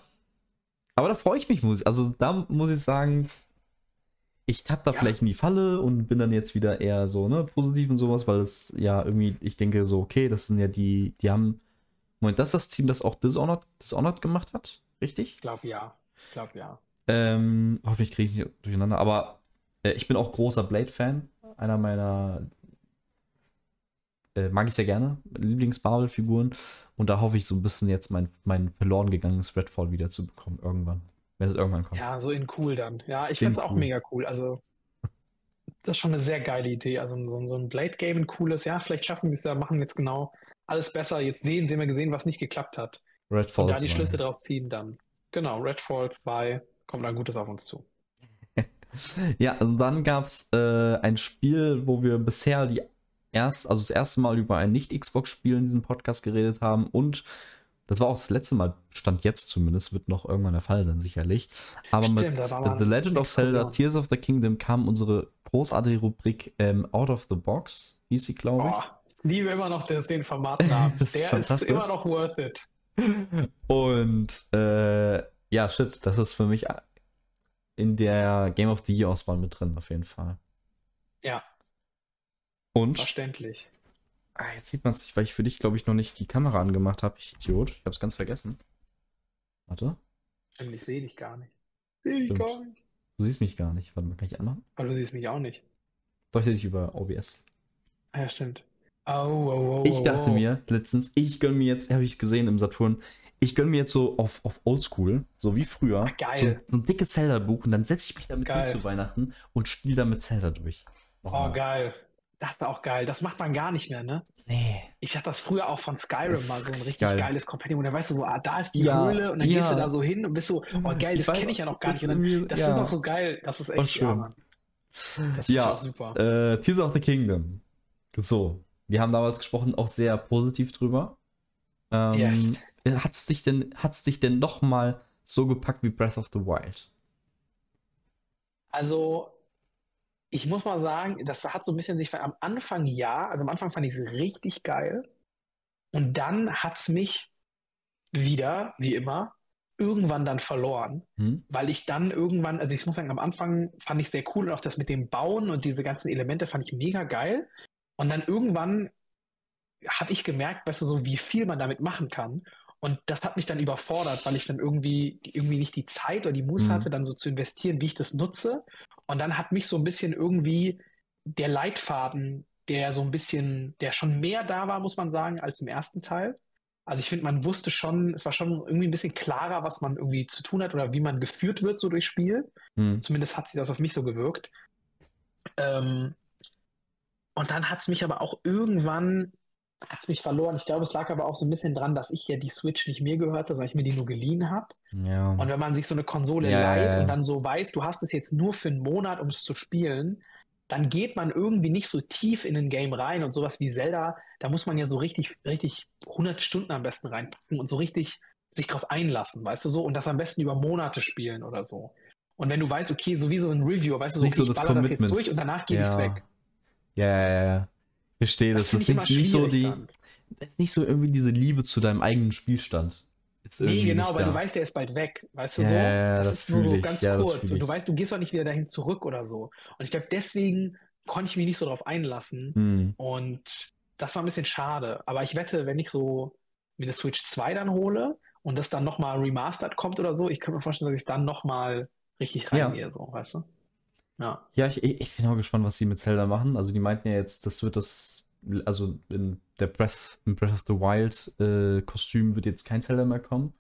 Aber da freue ich mich, muss also da muss ich sagen, ich tapp da Ja. vielleicht in die Falle und bin dann jetzt wieder eher so, ne, positiv und sowas, weil es ja irgendwie, ich denke so, okay, das sind ja die, die haben, Moment, das ist das Team, das auch Dishonored, Dishonored gemacht hat, richtig? ich glaube ja. Ich glaube ja. Ähm, hoffentlich kriege ich es nicht durcheinander, aber äh, ich bin auch großer Blade-Fan. Einer meiner, äh, mag ich sehr gerne, Lieblings-Marvel-Figuren. Und da hoffe ich so ein bisschen jetzt mein, mein verloren gegangenes Redfall wieder zu bekommen, irgendwann. Wenn es irgendwann kommt. Ja, so in cool dann. Ja, ich In finde es auch cool. mega cool. Also, das ist schon eine sehr geile Idee. Also, so, so ein Blade-Game, ein cooles, ja, vielleicht schaffen sie es ja, machen jetzt genau alles besser. Jetzt sehen, sie haben wir gesehen, was nicht geklappt hat. Redfall. Und da die 2. Schlüsse draus ziehen, dann. Genau, Redfall 2 kommt dann Gutes auf uns zu. Ja, und dann gab es äh, ein Spiel, wo wir bisher die erst, also das erste Mal über ein Nicht-Xbox-Spiel in diesem Podcast geredet haben und das war auch das letzte Mal, stand jetzt zumindest, wird noch irgendwann der Fall sein, sicherlich. Aber Stimmt, mit The Legend of Zelda. Tears of the Kingdom kam unsere großartige Rubrik ähm, Out of the Box, hieß sie, glaube ich. Boah, liebe immer noch den, den Formatnamen. Ist Der ist fantastisch. immer noch worth it. Und äh, ja, shit, das ist für mich in der Game of the Year Auswahl mit drin, auf jeden Fall. Ja, Und verständlich. Ah, jetzt sieht man es nicht, weil ich für dich, glaube ich, noch nicht die Kamera angemacht habe. Ich Idiot. Ich habe es ganz vergessen. Warte. Stimmt, ich sehe dich gar nicht. Sehe dich gar nicht. Du siehst mich gar nicht. Warte mal, kann ich anmachen? Aber du siehst mich auch nicht. Doch, ich sehe dich über OBS. Ah, ja, stimmt. Oh, oh, oh, Ich oh, dachte oh. mir letztens, ich gönne mir jetzt, habe ich gesehen im Saturn, ich gönne mir jetzt so auf, auf Oldschool, so wie früher, Ah, geil. So, so ein dickes Zelda-Buch und dann setze ich mich damit hin zu Weihnachten und spiele damit Zelda durch. Oh, Nochmal. geil. Das ist auch geil. Das macht man gar nicht mehr, ne? Nee. Ich hatte das früher auch von Skyrim Das ist mal so ein richtig geil. geiles Kompendium. Und dann weißt du so, ah, da ist die Ja, Höhle und dann ja. gehst du da so hin und bist so, oh geil, das kenne ich ja noch gar nicht. Ist dann, das ja. ist noch so geil. Das ist echt ja, schön. Mann. Das finde Ja, auch super. Äh, Tears of the Kingdom. So. Wir haben damals gesprochen, auch sehr positiv drüber. Ähm, Yes. Hat's dich denn, hat's dich denn noch mal so gepackt wie Breath of the Wild? Also, ich muss mal sagen, das hat so ein bisschen sich am Anfang ja, also am Anfang fand ich es richtig geil. Und dann hat es mich wieder, wie immer, irgendwann dann verloren. Hm? weil ich dann irgendwann, also ich muss sagen, am Anfang fand ich sehr cool und auch das mit dem Bauen und diese ganzen Elemente fand ich mega geil. Und dann irgendwann habe ich gemerkt, weißt du, so wie viel man damit machen kann. Und das hat mich dann überfordert, weil ich dann irgendwie, irgendwie nicht die Zeit oder die Muße Mhm. hatte, dann so zu investieren, wie ich das nutze. Und dann hat mich so ein bisschen irgendwie der Leitfaden, der so ein bisschen, der schon mehr da war, muss man sagen, als im ersten Teil. Also ich finde, man wusste schon, es war schon irgendwie ein bisschen klarer, was man irgendwie zu tun hat oder wie man geführt wird so durchs Spiel. Hm. Zumindest hat sich das auf mich so gewirkt. Ähm, und dann hat es mich aber auch irgendwann, hat's mich verloren. Ich glaube, es lag aber auch so ein bisschen dran, dass ich ja die Switch nicht mir gehörte, sondern ich mir die nur geliehen habe. Ja. Und wenn man sich so eine Konsole Ja, leiht ja. und dann so weiß, du hast es jetzt nur für einen Monat, um es zu spielen, dann geht man irgendwie nicht so tief in ein Game rein und sowas wie Zelda, da muss man ja so richtig, richtig 100 Stunden am besten reinpacken und so richtig sich drauf einlassen, weißt du so, und das am besten über Monate spielen oder so. Und wenn du weißt, okay, sowieso ein Review, weißt du, so, okay, so ich baller das jetzt durch und danach gebe ich es weg. Ja, ja, ja, verstehe das. Das, ist ich nicht, so die. dann. Das ist nicht so irgendwie diese Liebe zu deinem eigenen Spielstand. ist Nee, genau, weil da. du weißt, der ist bald weg. Weißt du Ja, so? ja, das, das ist nur so ganz Ja, kurz. Und du weißt, du gehst auch nicht wieder dahin zurück oder so. Und ich glaube, deswegen konnte ich mich nicht so drauf einlassen. Hm. Und das war ein bisschen schade. Aber ich wette, wenn ich so mir eine Switch 2 dann hole und das dann nochmal remastered kommt oder so, ich könnte mir vorstellen, dass ich dann nochmal richtig reingehe, so, weißt du? Ja. Ja, ich, ich bin auch gespannt, was sie mit Zelda machen. Also die meinten ja jetzt, das wird das, also in der Breath, im Breath of the Wild äh, Kostüm wird jetzt kein Zelda mehr kommen.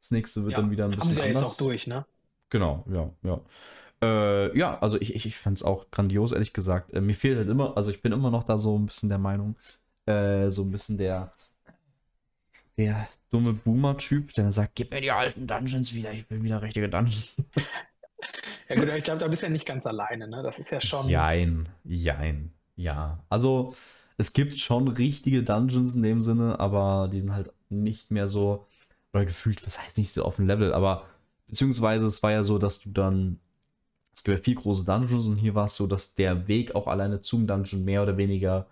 Das nächste wird ja. dann wieder ein Haben bisschen sie ja anders. jetzt auch durch, ne? Genau, ja, ja. Äh, ja, also ich, ich, ich fand es auch grandios, ehrlich gesagt. Äh, mir fehlt halt immer, also ich bin immer noch da so ein bisschen der Meinung, äh, so ein bisschen der, der dumme Boomer-Typ, der sagt, gib mir die alten Dungeons wieder, ich will wieder richtige Dungeons. Ja gut, ich glaube, da bist du ja nicht ganz alleine, ne? Das ist ja schon. Jein, jein, ja. Also, es gibt schon richtige Dungeons in dem Sinne, aber die sind halt nicht mehr so, oder gefühlt, was heißt nicht so auf dem Level, aber beziehungsweise es war ja so, dass du dann, es gibt ja vier große Dungeons und hier war es so, dass der Weg auch alleine zum Dungeon mehr oder weniger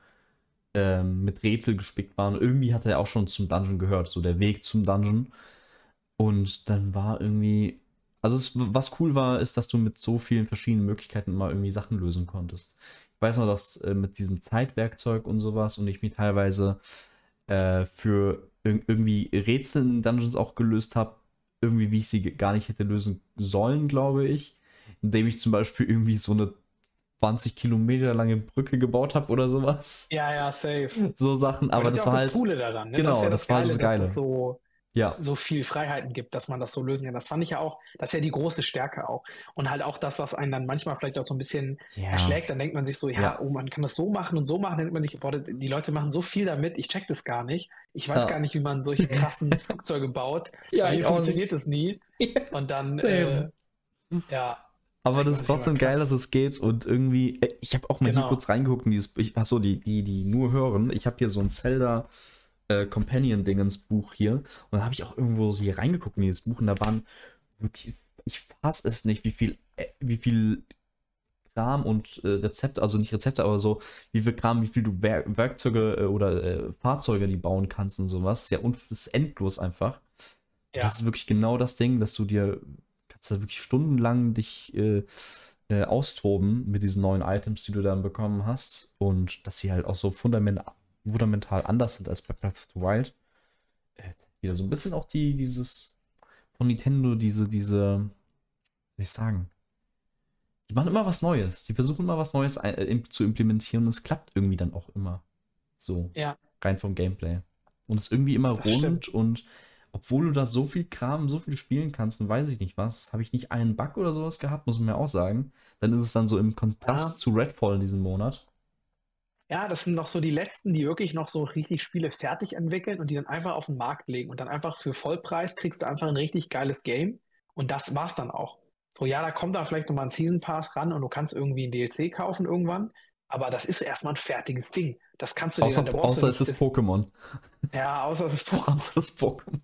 ähm, mit Rätsel gespickt war und irgendwie hat er auch schon zum Dungeon gehört, so der Weg zum Dungeon. Und dann war irgendwie, also es, was cool war, ist, dass du mit so vielen verschiedenen Möglichkeiten immer irgendwie Sachen lösen konntest. Ich weiß noch, dass äh, mit diesem Zeitwerkzeug und sowas und ich mir teilweise äh, für ir irgendwie Rätsel in Dungeons auch gelöst habe, irgendwie wie ich sie gar nicht hätte lösen sollen, glaube ich. Indem ich zum Beispiel irgendwie so eine 20 Kilometer lange Brücke gebaut habe oder sowas. Ja, ja, safe. So Sachen, aber, das, das, ja war halt. das Coole daran. Ne? Genau, das, ja das war halt das Geile, dass das so, Ja, so viel Freiheiten gibt, dass man das so lösen kann. Das fand ich ja auch, das ist ja die große Stärke auch. Und halt auch das, was einen dann manchmal vielleicht auch so ein bisschen ja. erschlägt, dann denkt man sich so, ja, Ja. oh, man kann das so machen und so machen, dann denkt man sich, boah, die Leute machen so viel damit, ich check das gar nicht. Ich weiß Ja. gar nicht, wie man solche krassen Flugzeuge baut. Ja, auch funktioniert das nie. Und dann, äh, ja, Aber das ist trotzdem geil, dass es geht und irgendwie, äh, ich habe auch mal hier Genau. kurz reingeguckt in dieses, ich, achso, die, die, die nur hören, ich habe hier so ein Zelda äh, Companion-Dingens Buch hier und da habe ich auch irgendwo so hier reingeguckt in dieses Buch und da waren wirklich, ich fass es nicht, wie viel, äh, wie viel Kram und äh, Rezepte, also nicht Rezepte, aber so, wie viel Kram, wie viel du Wer Werkzeuge äh, oder äh, Fahrzeuge die bauen kannst und sowas, ja un ist endlos einfach. ja. Das ist wirklich genau das Ding, dass du dir kannst da wirklich stundenlang dich äh, äh, austoben mit diesen neuen Items, die du dann bekommen hast und dass sie halt auch so fundament fundamental anders sind als bei Breath of the Wild. Äh, wieder so ein bisschen auch die dieses von Nintendo diese diese wie ich sagen die machen immer was Neues. Die versuchen immer was Neues äh, zu implementieren und es klappt irgendwie dann auch immer so Ja. rein vom Gameplay. Und es ist irgendwie immer Das rund stimmt. und obwohl du da so viel Kram, so viel spielen kannst und weiß ich nicht was, habe ich nicht einen Bug oder sowas gehabt, muss man mir auch sagen. Dann ist es dann so im Kontrast Ja. zu Redfall in diesem Monat. Ja, das sind noch so die letzten, die wirklich noch so richtig Spiele fertig entwickeln und die dann einfach auf den Markt legen und dann einfach für Vollpreis kriegst du einfach ein richtig geiles Game und das war's dann auch. So, ja, da kommt da vielleicht nochmal ein Season Pass ran und du kannst irgendwie ein DLC kaufen irgendwann, aber das ist erstmal ein fertiges Ding. Das kannst du dir Außer, brauchst außer es ist das- Pokémon. Ja, außer es ist Pokémon. Außer es ist Pokémon.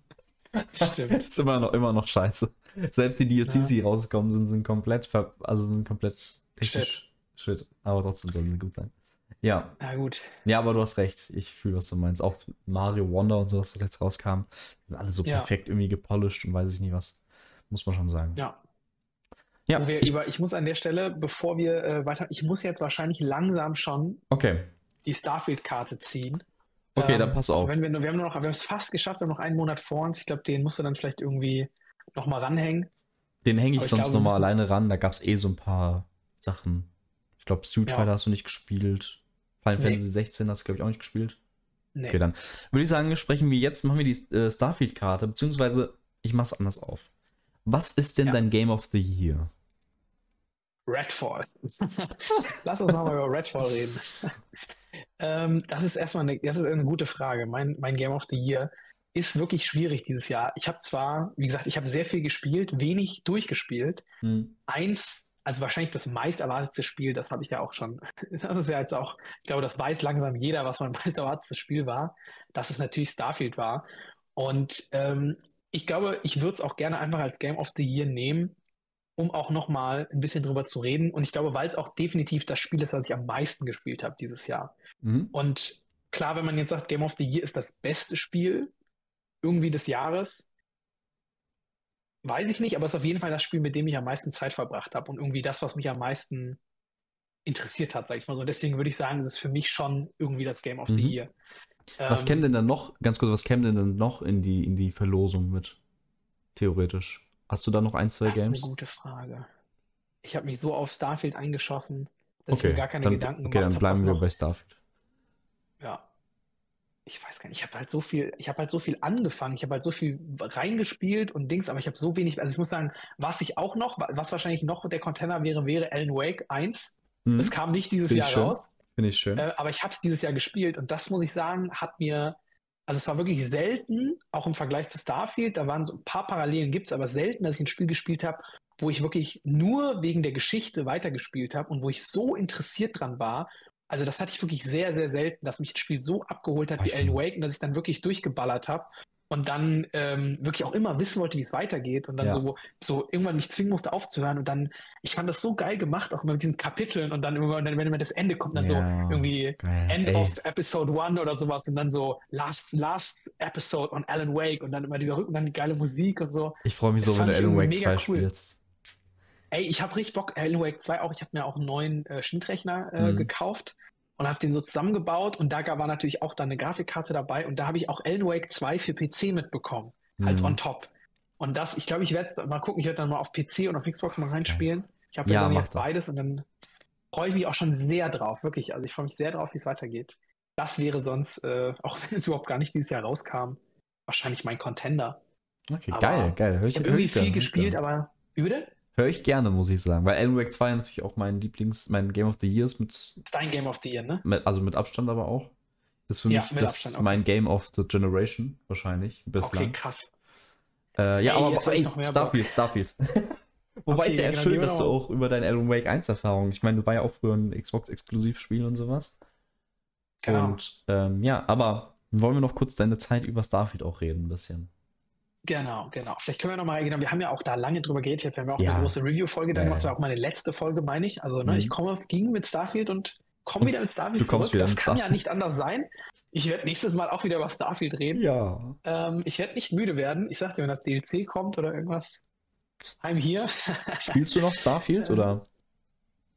Stimmt. ist immer noch, immer noch scheiße. Selbst die DLCs, Ja. die rausgekommen sind, sind komplett, ver also sind komplett technisch shit. Aber trotzdem sollen sie gut sein. Ja, Na gut. Ja, aber du hast recht. Ich fühle, was du meinst. Auch Mario Wonder und sowas, was jetzt rauskam, sind alle so Ja. perfekt irgendwie gepolished und weiß ich nicht was. Muss man schon sagen. Ja. Ja, wir ich, ich muss an der Stelle, bevor wir äh, weiter, ich muss jetzt wahrscheinlich langsam schon okay. die Starfield-Karte ziehen. Okay, Ähm, dann pass auf. Wenn wir, nur- wir haben nur noch, wir haben es fast geschafft, wir haben noch einen Monat vor uns. Ich glaube, den musst du dann vielleicht irgendwie nochmal ranhängen. Den hänge ich ich sonst nochmal alleine ran. Da gab es eh so ein paar Sachen. Ich glaube, Street Ja. Fighter hast du nicht gespielt. Final Nee. Fantasy 16 hast du, glaube ich, auch nicht gespielt. Nee. Okay, dann würde ich sagen, sprechen wir jetzt, machen wir die äh, Starfield-Karte, beziehungsweise ich mache es anders auf. Was ist denn Ja. dein Game of the Year? Redfall. Lass uns nochmal über Redfall reden. ähm, das ist erstmal eine, das ist eine gute Frage. Mein, mein Game of the Year ist wirklich schwierig dieses Jahr. Ich habe zwar, wie gesagt, ich habe sehr viel gespielt, wenig durchgespielt. Hm. Eins, also wahrscheinlich das meist erwartetste Spiel, das habe ich ja auch schon. Das ist ja jetzt auch, ich glaube, das weiß langsam jeder, was mein meist erwartetes Spiel war, dass es natürlich Starfield war. Und ähm, ich glaube, ich würde es auch gerne einfach als Game of the Year nehmen, um auch nochmal ein bisschen drüber zu reden. Und ich glaube, weil es auch definitiv das Spiel ist, was ich am meisten gespielt habe dieses Jahr. Mhm. Und klar, wenn man jetzt sagt, Game of the Year ist das beste Spiel irgendwie des Jahres, weiß ich nicht, aber es ist auf jeden Fall das Spiel, mit dem ich am meisten Zeit verbracht habe und irgendwie das, was mich am meisten interessiert hat, sag ich mal so. Deswegen würde ich sagen, es ist für mich schon irgendwie das Game of the Mhm. Year. Was Ähm, käme denn dann noch, ganz kurz, was käme denn dann noch in die, in die Verlosung mit? Theoretisch. Hast du da noch ein, zwei Das ist eine Games? gute Frage. Ich habe mich so auf Starfield eingeschossen, dass ich Okay, mir gar keine dann, Gedanken okay, gemacht dann habe, bleiben was wir noch. bei Starfield. Ja. Ich weiß gar nicht, ich habe halt so viel, ich habe halt so viel angefangen, ich habe halt so viel reingespielt und Dings, aber ich habe so wenig, also ich muss sagen, was ich auch noch, was wahrscheinlich noch der Container wäre, wäre Alan Wake 1. Mhm. Das kam nicht dieses Finde ich Jahr raus. Finde ich schön. Äh, aber ich habe es dieses Jahr gespielt und das muss ich sagen, hat mir, also es war wirklich selten, auch im Vergleich zu Starfield, da waren so ein paar Parallelen gibt es, aber selten, dass ich ein Spiel gespielt habe, wo ich wirklich nur wegen der Geschichte weitergespielt habe und wo ich so interessiert dran war. Also das hatte ich wirklich sehr, sehr selten, dass mich das Spiel so abgeholt hat Ah, wie Alan Wake und dass ich dann wirklich durchgeballert habe und dann ähm, wirklich auch immer wissen wollte, wie es weitergeht und dann Ja. so, so irgendwann mich zwingen musste aufzuhören und dann, ich fand das so geil gemacht, auch immer mit diesen Kapiteln und dann irgendwann, wenn immer das Ende kommt, dann so Ja, irgendwie geil. End Ey, of Episode One oder sowas und dann so Last, Last Episode on Alan Wake und dann immer dieser Rücken, dann die geile Musik und so. ich freue mich das so, wenn du Alan Wake irgendwie 2 mega cool. spielst. Ey, ich habe richtig Bock, Alan Wake 2 auch, ich habe mir auch einen neuen äh, Schnittrechner äh, Mhm. gekauft und habe den so zusammengebaut und da war natürlich auch dann eine Grafikkarte dabei und da habe ich auch Alan Wake 2 für PC mitbekommen, halt Mhm. on top. Und das, ich glaube, ich werde mal gucken, ich werde dann mal auf PC und auf Xbox mal reinspielen. Ich habe Ja, ja, dann jetzt beides und dann freue ich mich auch schon sehr drauf, wirklich. Also ich freue mich sehr drauf, wie es weitergeht. Das wäre sonst, äh, auch wenn es überhaupt gar nicht dieses Jahr rauskam, wahrscheinlich mein Contender. Okay, Aber geil, geil. Hör ich, Ich habe irgendwie viel gespielt, aber wie bitte? Höre ich gerne, muss ich sagen. Weil Alan Wake 2 natürlich auch mein Lieblings-, mein Game of the Year ist mit, Dein Game of the Year, ne? mit also mit Abstand aber auch. Ist für Ja, mich das Abstand, okay. mein Game of the Generation, wahrscheinlich, bislang. Okay, krass. Äh, ja, Ey, aber, ey, Starfield, Starfield. Wobei Okay, es ja ja, genau, schön, dass du auch über deine Alan Wake 1 Erfahrung, ich meine, du war ja auch früher ein Xbox-Exklusivspiel und sowas. Genau. Und ähm, ja, aber wollen wir noch kurz deine Zeit über Starfield auch reden, ein bisschen. Genau, genau. Vielleicht können wir nochmal, genau, wir haben ja auch da lange drüber geredet, jetzt haben wir auch Ja. eine große Review-Folge dann Ja, gemacht, das ja. war auch meine letzte Folge, meine ich. Also, ne, Mhm. ich komme, ging mit Starfield und komme wieder mit Starfield du kommst zurück. wieder das kann ja Starfield. nicht anders sein. Ich werde nächstes Mal auch wieder über Starfield reden. Ja. Ähm, ich werde nicht müde werden. Ich sagte, wenn das DLC kommt oder irgendwas, I'm here. Spielst du noch Starfield Ähm, oder?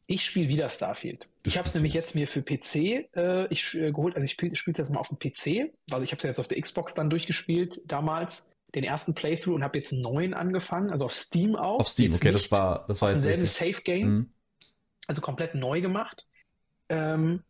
Ich spiele wieder Starfield. Du Ich habe es nämlich jetzt mir für PC äh, ich, äh, geholt. Also ich spiele spiel das mal auf dem PC. Also ich habe es ja jetzt auf der Xbox dann durchgespielt damals, den ersten Playthrough und habe jetzt einen neuen angefangen, also auf Steam auch. Auf Steam, okay, das war, das war auf jetzt demselben richtig. Safe Game, Mhm. also komplett neu gemacht. Ähm,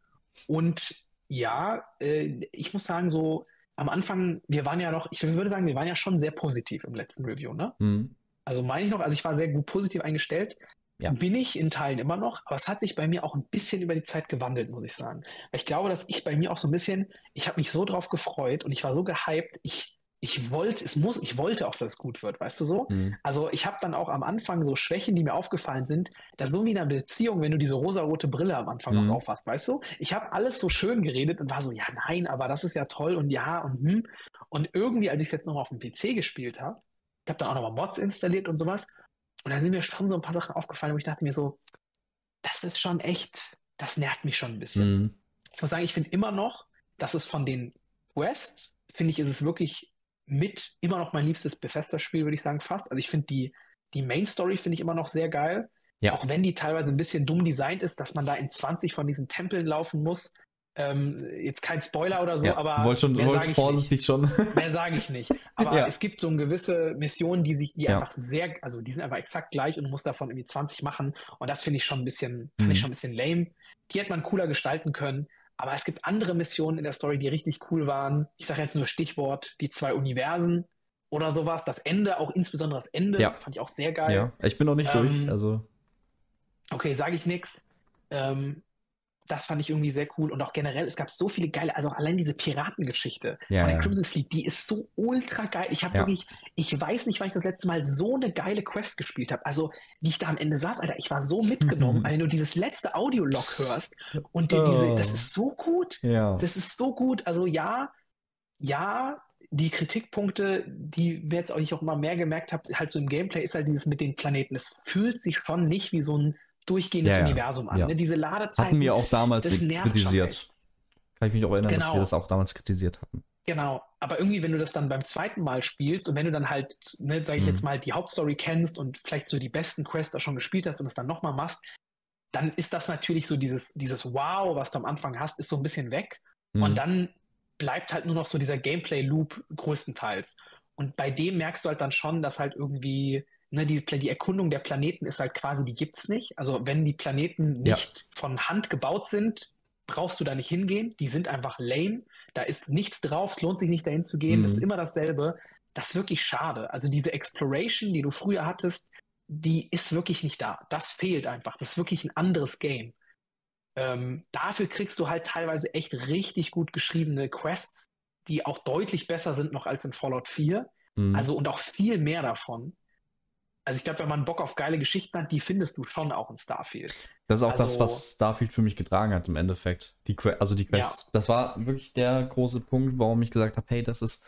und ja, äh, ich muss sagen, so am Anfang, wir waren ja noch, ich würde sagen, wir waren ja schon sehr positiv im letzten Review, ne? Mhm. Also meine ich noch, also ich war sehr gut positiv eingestellt. Ja. Bin ich in Teilen immer noch, aber es hat sich bei mir auch ein bisschen über die Zeit gewandelt, muss ich sagen. Weil ich glaube, dass ich bei mir auch so ein bisschen, ich habe mich so drauf gefreut und ich war so gehypt, ich, ich wollte, es muss, ich wollte auch, dass es gut wird, weißt du so? Mhm. Also ich habe dann auch am Anfang so Schwächen, die mir aufgefallen sind, da so wie in einer Beziehung, wenn du diese rosarote Brille am Anfang Mhm. noch auf hast, weißt du? Ich habe alles so schön geredet und war so, ja, nein, aber das ist ja toll und ja und hm. Und irgendwie, als ich es jetzt nochmal auf dem PC gespielt habe, ich habe dann auch nochmal Mods installiert und sowas, und dann sind mir schon so ein paar Sachen aufgefallen, wo ich dachte mir so, das ist schon echt, das nervt mich schon ein bisschen. Mhm. Ich muss sagen, ich finde immer noch, dass es von den Quests, finde ich, ist es wirklich mit immer noch mein liebstes Bethesda-Spiel, würde ich sagen, fast. Also ich finde die, die Main-Story finde ich immer noch sehr geil. Ja. Auch wenn die teilweise ein bisschen dumm designt ist, dass man da in 20 von diesen Tempeln laufen muss. Ähm, jetzt kein Spoiler oder so, ja, aber wollte schon, mehr ich vorsichtig nicht. schon. Mehr sage ich nicht. Aber Ja. es gibt so eine gewisse Missionen, die sich, die Ja. einfach sehr, also die sind einfach exakt gleich und du musst davon irgendwie 20 machen. Und das finde ich schon ein bisschen, Mhm. ich schon ein bisschen lame. Die hätte man cooler gestalten können. Aber es gibt andere Missionen in der Story, die richtig cool waren. Ich sage jetzt nur Stichwort, die zwei Universen oder sowas. Das Ende, auch insbesondere das Ende, Ja. fand ich auch sehr geil. Ja, ich bin noch nicht Ähm, durch, also. Okay, sage ich nichts. Ähm, das fand ich irgendwie sehr cool. Und auch generell, es gab so viele geile, also auch allein diese Piratengeschichte Ja, von der. Crimson Fleet, die ist so ultra geil. Ich habe Ja. wirklich, ich weiß nicht, wann ich das letzte Mal so eine geile Quest gespielt habe. Also, wie ich da am Ende saß, Alter, ich war so mitgenommen, wenn du dieses letzte Audiolog hörst und dir diese, Oh. das ist so gut. Ja. Das ist so gut. Also ja, ja, die Kritikpunkte, die mir jetzt auch ich auch immer mehr gemerkt habe, halt so im Gameplay, ist halt dieses mit den Planeten. Es fühlt sich schon nicht wie so ein durchgehendes Ja, ja, Universum an. ja. Ne? Diese Ladezeiten. Hatten wir auch damals kritisiert. echt. Kann ich mich auch erinnern, dass Genau. wir das auch damals kritisiert hatten. Genau, aber irgendwie, wenn du das dann beim zweiten Mal spielst und wenn du dann halt, ne, sage ich Mhm. jetzt mal, die Hauptstory kennst und vielleicht so die besten Quests auch schon gespielt hast und es dann nochmal machst, dann ist das natürlich so dieses, dieses Wow, was du am Anfang hast, ist so ein bisschen weg. Mhm. Und dann bleibt halt nur noch so dieser Gameplay-Loop größtenteils. Und bei dem merkst du halt dann schon, dass halt irgendwie, ne, die, die Erkundung der Planeten ist halt quasi, die gibt's nicht. Also wenn die Planeten Ja. nicht von Hand gebaut sind, brauchst du da nicht hingehen. Die sind einfach lame. Da ist nichts drauf, es lohnt sich nicht dahin zu gehen. Das ist Mhm. immer dasselbe. Das ist wirklich schade. Also diese Exploration, die du früher hattest, die ist wirklich nicht da. Das fehlt einfach. Das ist wirklich ein anderes Game. Ähm, dafür kriegst du halt teilweise echt richtig gut geschriebene Quests, die auch deutlich besser sind noch als in Fallout 4. Mhm. Also und auch viel mehr davon. Also ich glaube, wenn man Bock auf geile Geschichten hat, die findest du schon auch in Starfield. Das ist auch das, Also- was Starfield für mich getragen hat im Endeffekt. Die que also die Quests. Das war wirklich der große Punkt, warum ich gesagt habe, hey, das ist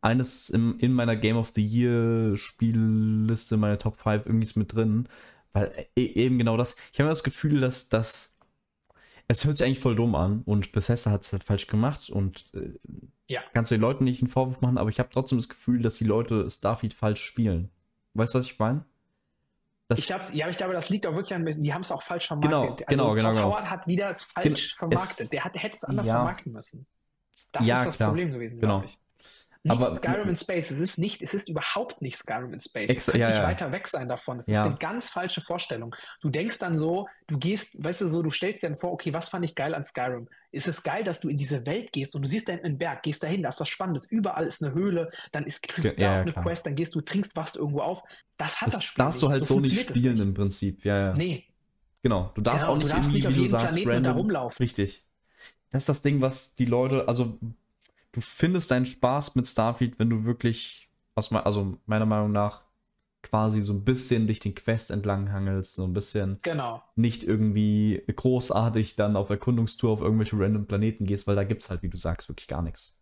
eines im, in meiner Game of the Year Spielliste, meine Top 5 irgendwie ist mit drin. Weil e eben genau das. Ich habe das Gefühl, dass das. Es hört sich eigentlich voll dumm an und Bethesda hat es halt falsch gemacht und äh, Ja. kannst du den Leuten nicht einen Vorwurf machen, aber ich habe trotzdem das Gefühl, dass die Leute Starfield falsch spielen. Weißt du, was ich meine? Das- Ich glaube, ja, ich glaube, das liegt auch wirklich an, die haben es auch falsch vermarktet. Genau, also genau, genau, Todd genau. Howard hat wieder es falsch Gen- vermarktet. es- Der hat, hätte es anders Ja. vermarkten müssen. Das Ja, ist das klar. Problem gewesen, Genau. glaube ich. Nicht Aber- Skyrim in Space, es ist nicht, es ist überhaupt nicht Skyrim in Space. Ex- es kann ja, nicht ja. weiter weg sein davon. Es Ja. ist eine ganz falsche Vorstellung. Du denkst dann so, du gehst, weißt du so, du stellst dir dann vor, okay, was fand ich geil an Skyrim? Ist es geil, dass du in diese Welt gehst und du siehst da hinten einen Berg, gehst dahin, da ist was Spannendes, überall ist eine Höhle, dann ist kriegst du da eine klar. Quest, dann gehst du, trinkst, wachst irgendwo auf. Das hat das, das Spiel darfst du halt so, nicht funktioniert es spielen im Prinzip. Ja, ja. Nee, Genau, du darfst Genau, auch du nicht darfst irgendwie, nicht auf wie du sagst, Planeten und da random. rumlaufen. Richtig. Das ist das Ding, was die Leute, also du findest deinen Spaß mit Starfield, wenn du wirklich, aus, also meiner Meinung nach, quasi so ein bisschen dich den Quest entlang hangelst, so ein bisschen genau. nicht irgendwie großartig dann auf Erkundungstour auf irgendwelche random Planeten gehst, weil da gibt's halt, wie du sagst, wirklich gar nichts.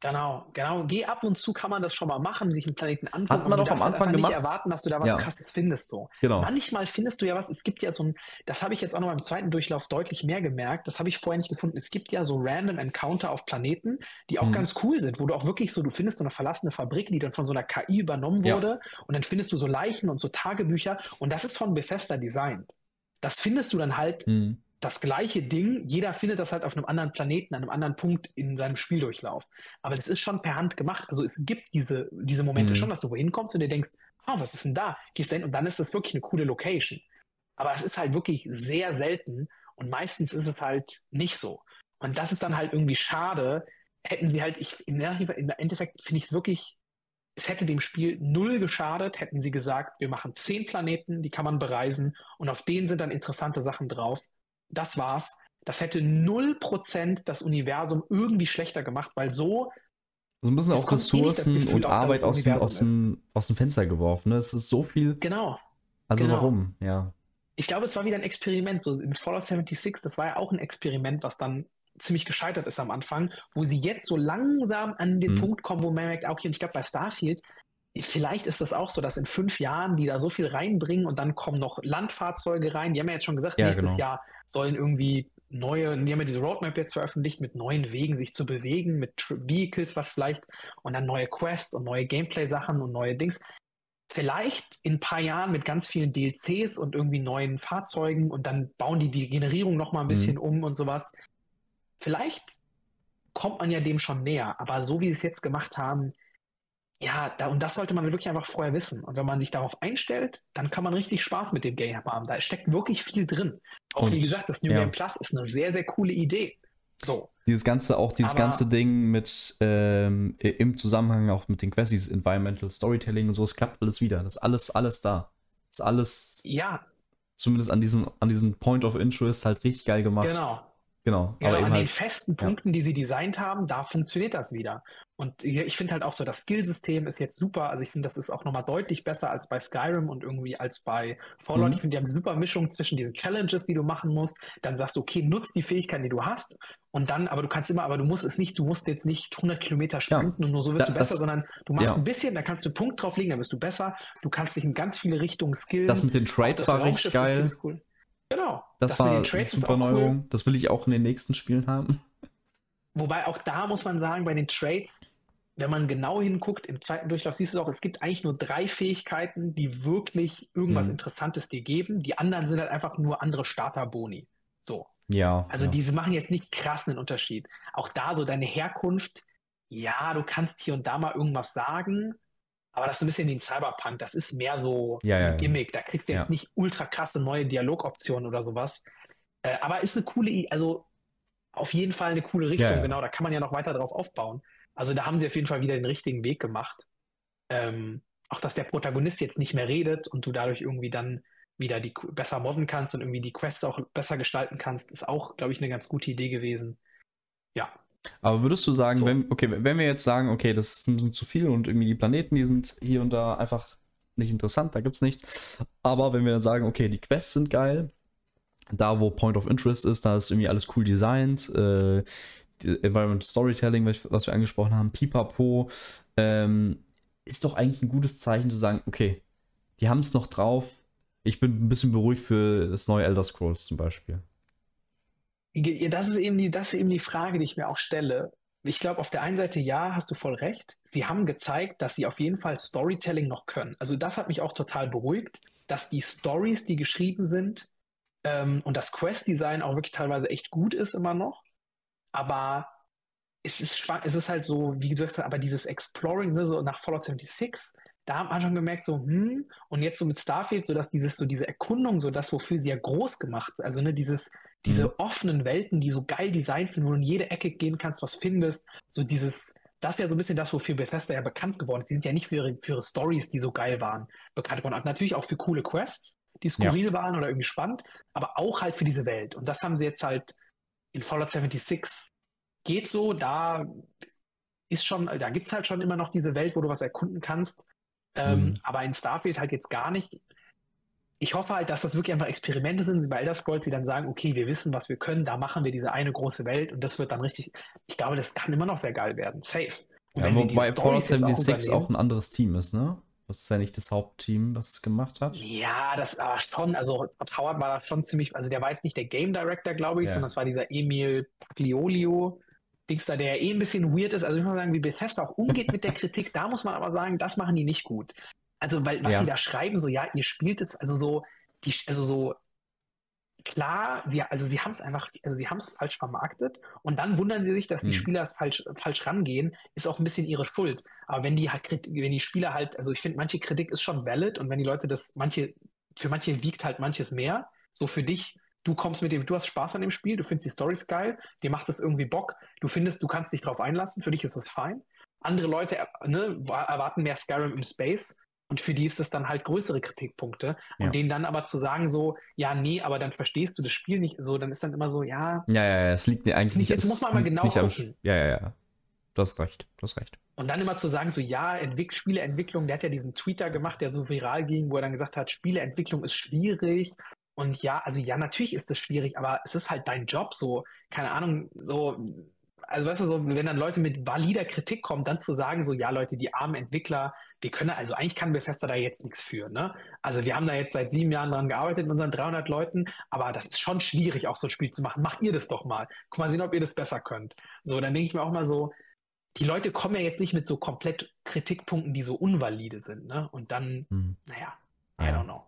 Genau, genau. Geh ab und zu kann man das schon mal machen, sich einen Planeten angucken. Hat man auch am Anfang gemacht. nicht erwarten, dass du da was Ja. krasses findest so. Genau. Manchmal findest du ja was, es gibt ja so ein, das habe ich jetzt auch noch beim zweiten Durchlauf deutlich mehr gemerkt, das habe ich vorher nicht gefunden. Es gibt ja so random Encounter auf Planeten, die auch Mhm. ganz cool sind, wo du auch wirklich so, du findest so eine verlassene Fabrik, die dann von so einer KI übernommen Ja. wurde und dann findest du so Leichen und so Tagebücher und das ist von Bethesda designt. Das findest du dann halt Hm. Das gleiche Ding, jeder findet das halt auf einem anderen Planeten, an einem anderen Punkt in seinem Spieldurchlauf. Aber das ist schon per Hand gemacht. Also es gibt diese, diese Momente Mhm. schon, dass du wohin kommst und dir denkst, ah, was ist denn da? Gehst dahin und dann ist das wirklich eine coole Location. Aber es ist halt wirklich sehr selten und meistens ist es halt nicht so. Und das ist dann halt irgendwie schade. Hätten sie halt, ich, im Endeffekt finde ich es wirklich, es hätte dem Spiel null geschadet, hätten sie gesagt, wir machen zehn Planeten, die kann man bereisen und auf denen sind dann interessante Sachen drauf. Das war's. Das hätte null Prozent das Universum irgendwie schlechter gemacht, weil so, So ein bisschen auch eh Ressourcen Gefühl und Arbeit aus aus, dem, aus dem Fenster geworfen. Ne? Es ist so viel. genau. Also Genau. warum? Ja. Ich glaube, es war wieder ein Experiment. So mit Fallout 76, das war ja auch ein Experiment, was dann ziemlich gescheitert ist am Anfang, wo sie jetzt so langsam an den Mhm. Punkt kommen, wo man merkt, okay, und ich glaube bei Starfield, vielleicht ist das auch so, dass in fünf Jahren die da so viel reinbringen und dann kommen noch Landfahrzeuge rein. Die haben ja jetzt schon gesagt, Ja, nächstes genau. Jahr sollen irgendwie neue, die haben ja diese Roadmap jetzt veröffentlicht, mit neuen Wegen sich zu bewegen, mit Vehicles was vielleicht und dann neue Quests und neue Gameplay-Sachen und neue Dings. Vielleicht in ein paar Jahren mit ganz vielen DLCs und irgendwie neuen Fahrzeugen und dann bauen die die Generierung noch mal ein Mhm. bisschen um und sowas. Vielleicht kommt man ja dem schon näher, aber so wie sie es jetzt gemacht haben, ja, da, und das sollte man wirklich einfach vorher wissen. Und wenn man sich darauf einstellt, dann kann man richtig Spaß mit dem Game haben. Da steckt wirklich viel drin. Auch wie Und, gesagt, das New ja. Game Plus ist eine sehr, sehr coole Idee. So, Dieses ganze, auch dieses Aber- ganze Ding mit ähm, im Zusammenhang auch mit den Quests, dieses Environmental Storytelling und so, es klappt alles wieder. Das ist alles, alles da. Das ist alles, ja, zumindest an diesen, an diesen Point of Interest, halt richtig geil gemacht. genau. Genau. Genau, aber an den halt, festen Punkten, die sie designt haben, da funktioniert das wieder. Und ich finde halt auch so, das Skillsystem ist jetzt super. Also ich finde, das ist auch nochmal deutlich besser als bei Skyrim und irgendwie als bei Fallout. Mhm. Ich finde, die haben eine super Mischung zwischen diesen Challenges, die du machen musst. Dann sagst du, okay, nutz die Fähigkeiten, die du hast. Und dann, aber du kannst immer, aber du musst es nicht, du musst jetzt nicht 100 Kilometer sprinten und nur so wirst Da- du besser, das- sondern du machst ja. ein bisschen, dann kannst du einen Punkt drauflegen, dann wirst du besser. Du kannst dich in ganz viele Richtungen skillen. das mit den Trades war richtig geil. ist Cool. Genau. Das, den war eine super auch cool. Neuerung. Das will ich auch in den nächsten Spielen haben. wobei auch da muss man sagen, bei den Trades, wenn man genau hinguckt, im zweiten Durchlauf siehst du auch, es gibt eigentlich nur drei Fähigkeiten, die wirklich irgendwas Mhm. Interessantes dir geben. Die anderen sind halt einfach nur andere Starter-Boni. So. Ja. Also ja. diese machen jetzt nicht krass einen Unterschied. Auch da so deine Herkunft, ja, du kannst hier und da mal irgendwas sagen, aber das ist so ein bisschen wie ein Cyberpunk. Das ist mehr so Ja, ein. Gimmick. Da kriegst du jetzt nicht ultra krasse neue Dialogoptionen oder sowas. Äh, aber ist eine coole, also auf jeden Fall eine coole Richtung. Genau, da kann man ja noch weiter drauf aufbauen. Also da haben sie auf jeden Fall wieder den richtigen Weg gemacht. Ähm, auch dass der Protagonist jetzt nicht mehr redet und du dadurch irgendwie dann wieder die besser modden kannst und irgendwie die Quests auch besser gestalten kannst, ist auch, glaube ich, eine ganz gute Idee gewesen. Ja. Aber würdest du sagen, So. wenn, okay, wenn wir jetzt sagen, okay, das ist ein bisschen zu viel und irgendwie die Planeten, die sind hier und da einfach nicht interessant, da gibt's nichts. Aber wenn wir dann sagen, okay, die Quests sind geil, da wo Point of Interest ist, da ist irgendwie alles cool designt, äh, Environment Storytelling, was was wir angesprochen haben, pipapo, ähm, ist doch eigentlich ein gutes Zeichen zu sagen, okay, die haben es noch drauf. Ich bin ein bisschen beruhigt für das neue Elder Scrolls zum Beispiel. Das ist eben die, das ist eben die Frage, die ich mir auch stelle. Ich glaube, auf der einen Seite ja, hast du voll recht. Sie haben gezeigt, dass sie auf jeden Fall Storytelling noch können. Also das hat mich auch total beruhigt, dass die Stories, die geschrieben sind, ähm, und das Quest-Design auch wirklich teilweise echt gut ist immer noch. Aber es ist, es ist halt so, wie gesagt, aber dieses Exploring, ne, so nach Fallout 76, da hat man schon gemerkt, so, hm, und jetzt so mit Starfield, so dass dieses, so diese Erkundung, so das, wofür sie ja groß gemacht, also ne, dieses, diese Mhm. offenen Welten, die so geil designt sind, wo du in jede Ecke gehen kannst, was findest, so dieses, das ist ja so ein bisschen das, wofür Bethesda ja bekannt geworden ist. Sie sind ja nicht für ihre, für ihre Stories, die so geil waren, bekannt geworden. Also natürlich auch für coole Quests, die skurril waren oder irgendwie spannend, aber auch halt für diese Welt. Und das haben sie jetzt halt in Fallout 76 geht so, da ist schon, da gibt es halt schon immer noch diese Welt, wo du was erkunden kannst. Ähm, Mhm. Aber in Starfield halt jetzt gar nicht. Ich hoffe halt, dass das wirklich einfach Experimente sind, wie bei Elder Scrolls, die dann sagen, okay, wir wissen, was wir können, da machen wir diese eine große Welt und das wird dann richtig, ich glaube, das kann immer noch sehr geil werden. Safe. Und Ja, wobei Fallout Storys jetzt auch 76 auch, übernehmen- ein anderes Team ist, ne? Das ist ja nicht das Hauptteam, was es gemacht hat. Ja, das war schon, also Howard war da schon ziemlich, also der war jetzt nicht der Game Director, glaube ich, Ja. sondern es war dieser Emil Pagliolio, Dings da, der eh ein bisschen weird ist. Also ich muss mal sagen, wie Bethesda auch umgeht mit der Kritik, da muss man aber sagen, das machen die nicht gut. Also, weil, was Ja. sie da schreiben, so, ja, ihr spielt es, also so, die, also so, klar, sie, also sie haben es einfach, also sie haben es falsch vermarktet und dann wundern sie sich, dass die Hm. Spieler es falsch, falsch rangehen, ist auch ein bisschen ihre Schuld. Aber wenn die halt, wenn die Spieler halt, also ich finde, manche Kritik ist schon valid und wenn die Leute das, manche, für manche wiegt halt manches mehr. So für dich, du kommst mit dem, du hast Spaß an dem Spiel, du findest die Stories geil, dir macht das irgendwie Bock, du findest, du kannst dich drauf einlassen, für dich ist das fein. Andere Leute ne, wa- erwarten mehr Skyrim im Space und für die ist das dann halt größere Kritikpunkte. Und Ja. denen dann aber zu sagen, so, ja, nee, aber dann verstehst du das Spiel nicht so, dann ist dann immer so, ja, Ja, ja, ja, es liegt mir eigentlich nicht. Jetzt muss man mal genau gucken. Ja, ja, ja. Du hast recht, du hast recht. Und dann immer zu sagen, so ja, Entwick Spieleentwicklung, der hat ja diesen Tweeter gemacht, der so viral ging, wo er dann gesagt hat, Spieleentwicklung ist schwierig. Und ja, also ja, natürlich ist das schwierig, aber es ist halt dein Job, so, keine Ahnung, so, also weißt du, so, wenn dann Leute mit valider Kritik kommen, dann zu sagen, so, ja, Leute, die armen Entwickler, wir können, also eigentlich kann Bethesda da jetzt nichts für, ne? Also wir haben da jetzt seit sieben Jahren dran gearbeitet mit unseren 300 Leuten, aber das ist schon schwierig, auch so ein Spiel zu machen. Macht ihr das doch mal. Guck mal sehen, ob ihr das besser könnt. So, dann denke ich mir auch mal so, die Leute kommen ja jetzt nicht mit so komplett Kritikpunkten, die so unvalide sind, ne? Und dann, Hm. naja, I Ja. don't know.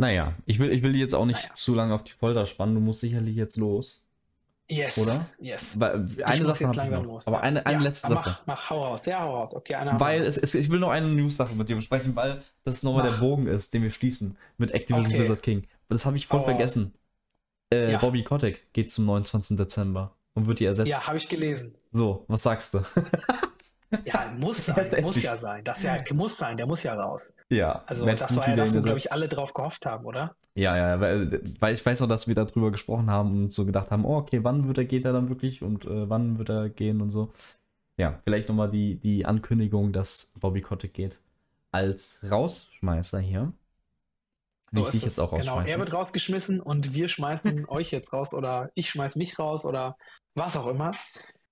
Naja, ich will, ich will die jetzt auch nicht Naja. zu lange auf die Folter spannen. Du musst sicherlich jetzt los. Yes. Oder? Yes. Weil, eine Sache jetzt langsam los. Aber eine, eine ja, letzte mach, Sache. Mach, hau raus. Ja, hau raus. Okay, eine Weil es, es, ich will noch eine News-Sache mit dir besprechen, weil das nochmal der Mach. Bogen ist, den wir schließen mit Activision Okay. Blizzard King. Das habe ich voll Hau vergessen. Äh, Ja. Bobby Kotick geht zum 29. Dezember und wird die ersetzt. Ja, habe ich gelesen. So, was sagst du? Ja, muss sein, muss ja sein. Das ja, muss sein, der muss ja raus. ja, Also Matt das war Booty, ja das, wo, glaube ich, alle drauf gehofft haben, oder? Ja, ja, weil, weil ich weiß noch, dass wir darüber gesprochen haben und so gedacht haben, oh, okay, wann wird er, geht er dann wirklich und äh, wann wird er gehen und so. Ja, vielleicht nochmal die, die Ankündigung, dass Bobby Kotick geht. Als Rausschmeißer hier. So ich dich jetzt auch Genau, rausschmeißen. er wird rausgeschmissen und wir schmeißen euch jetzt raus oder ich schmeiß mich raus oder was auch immer.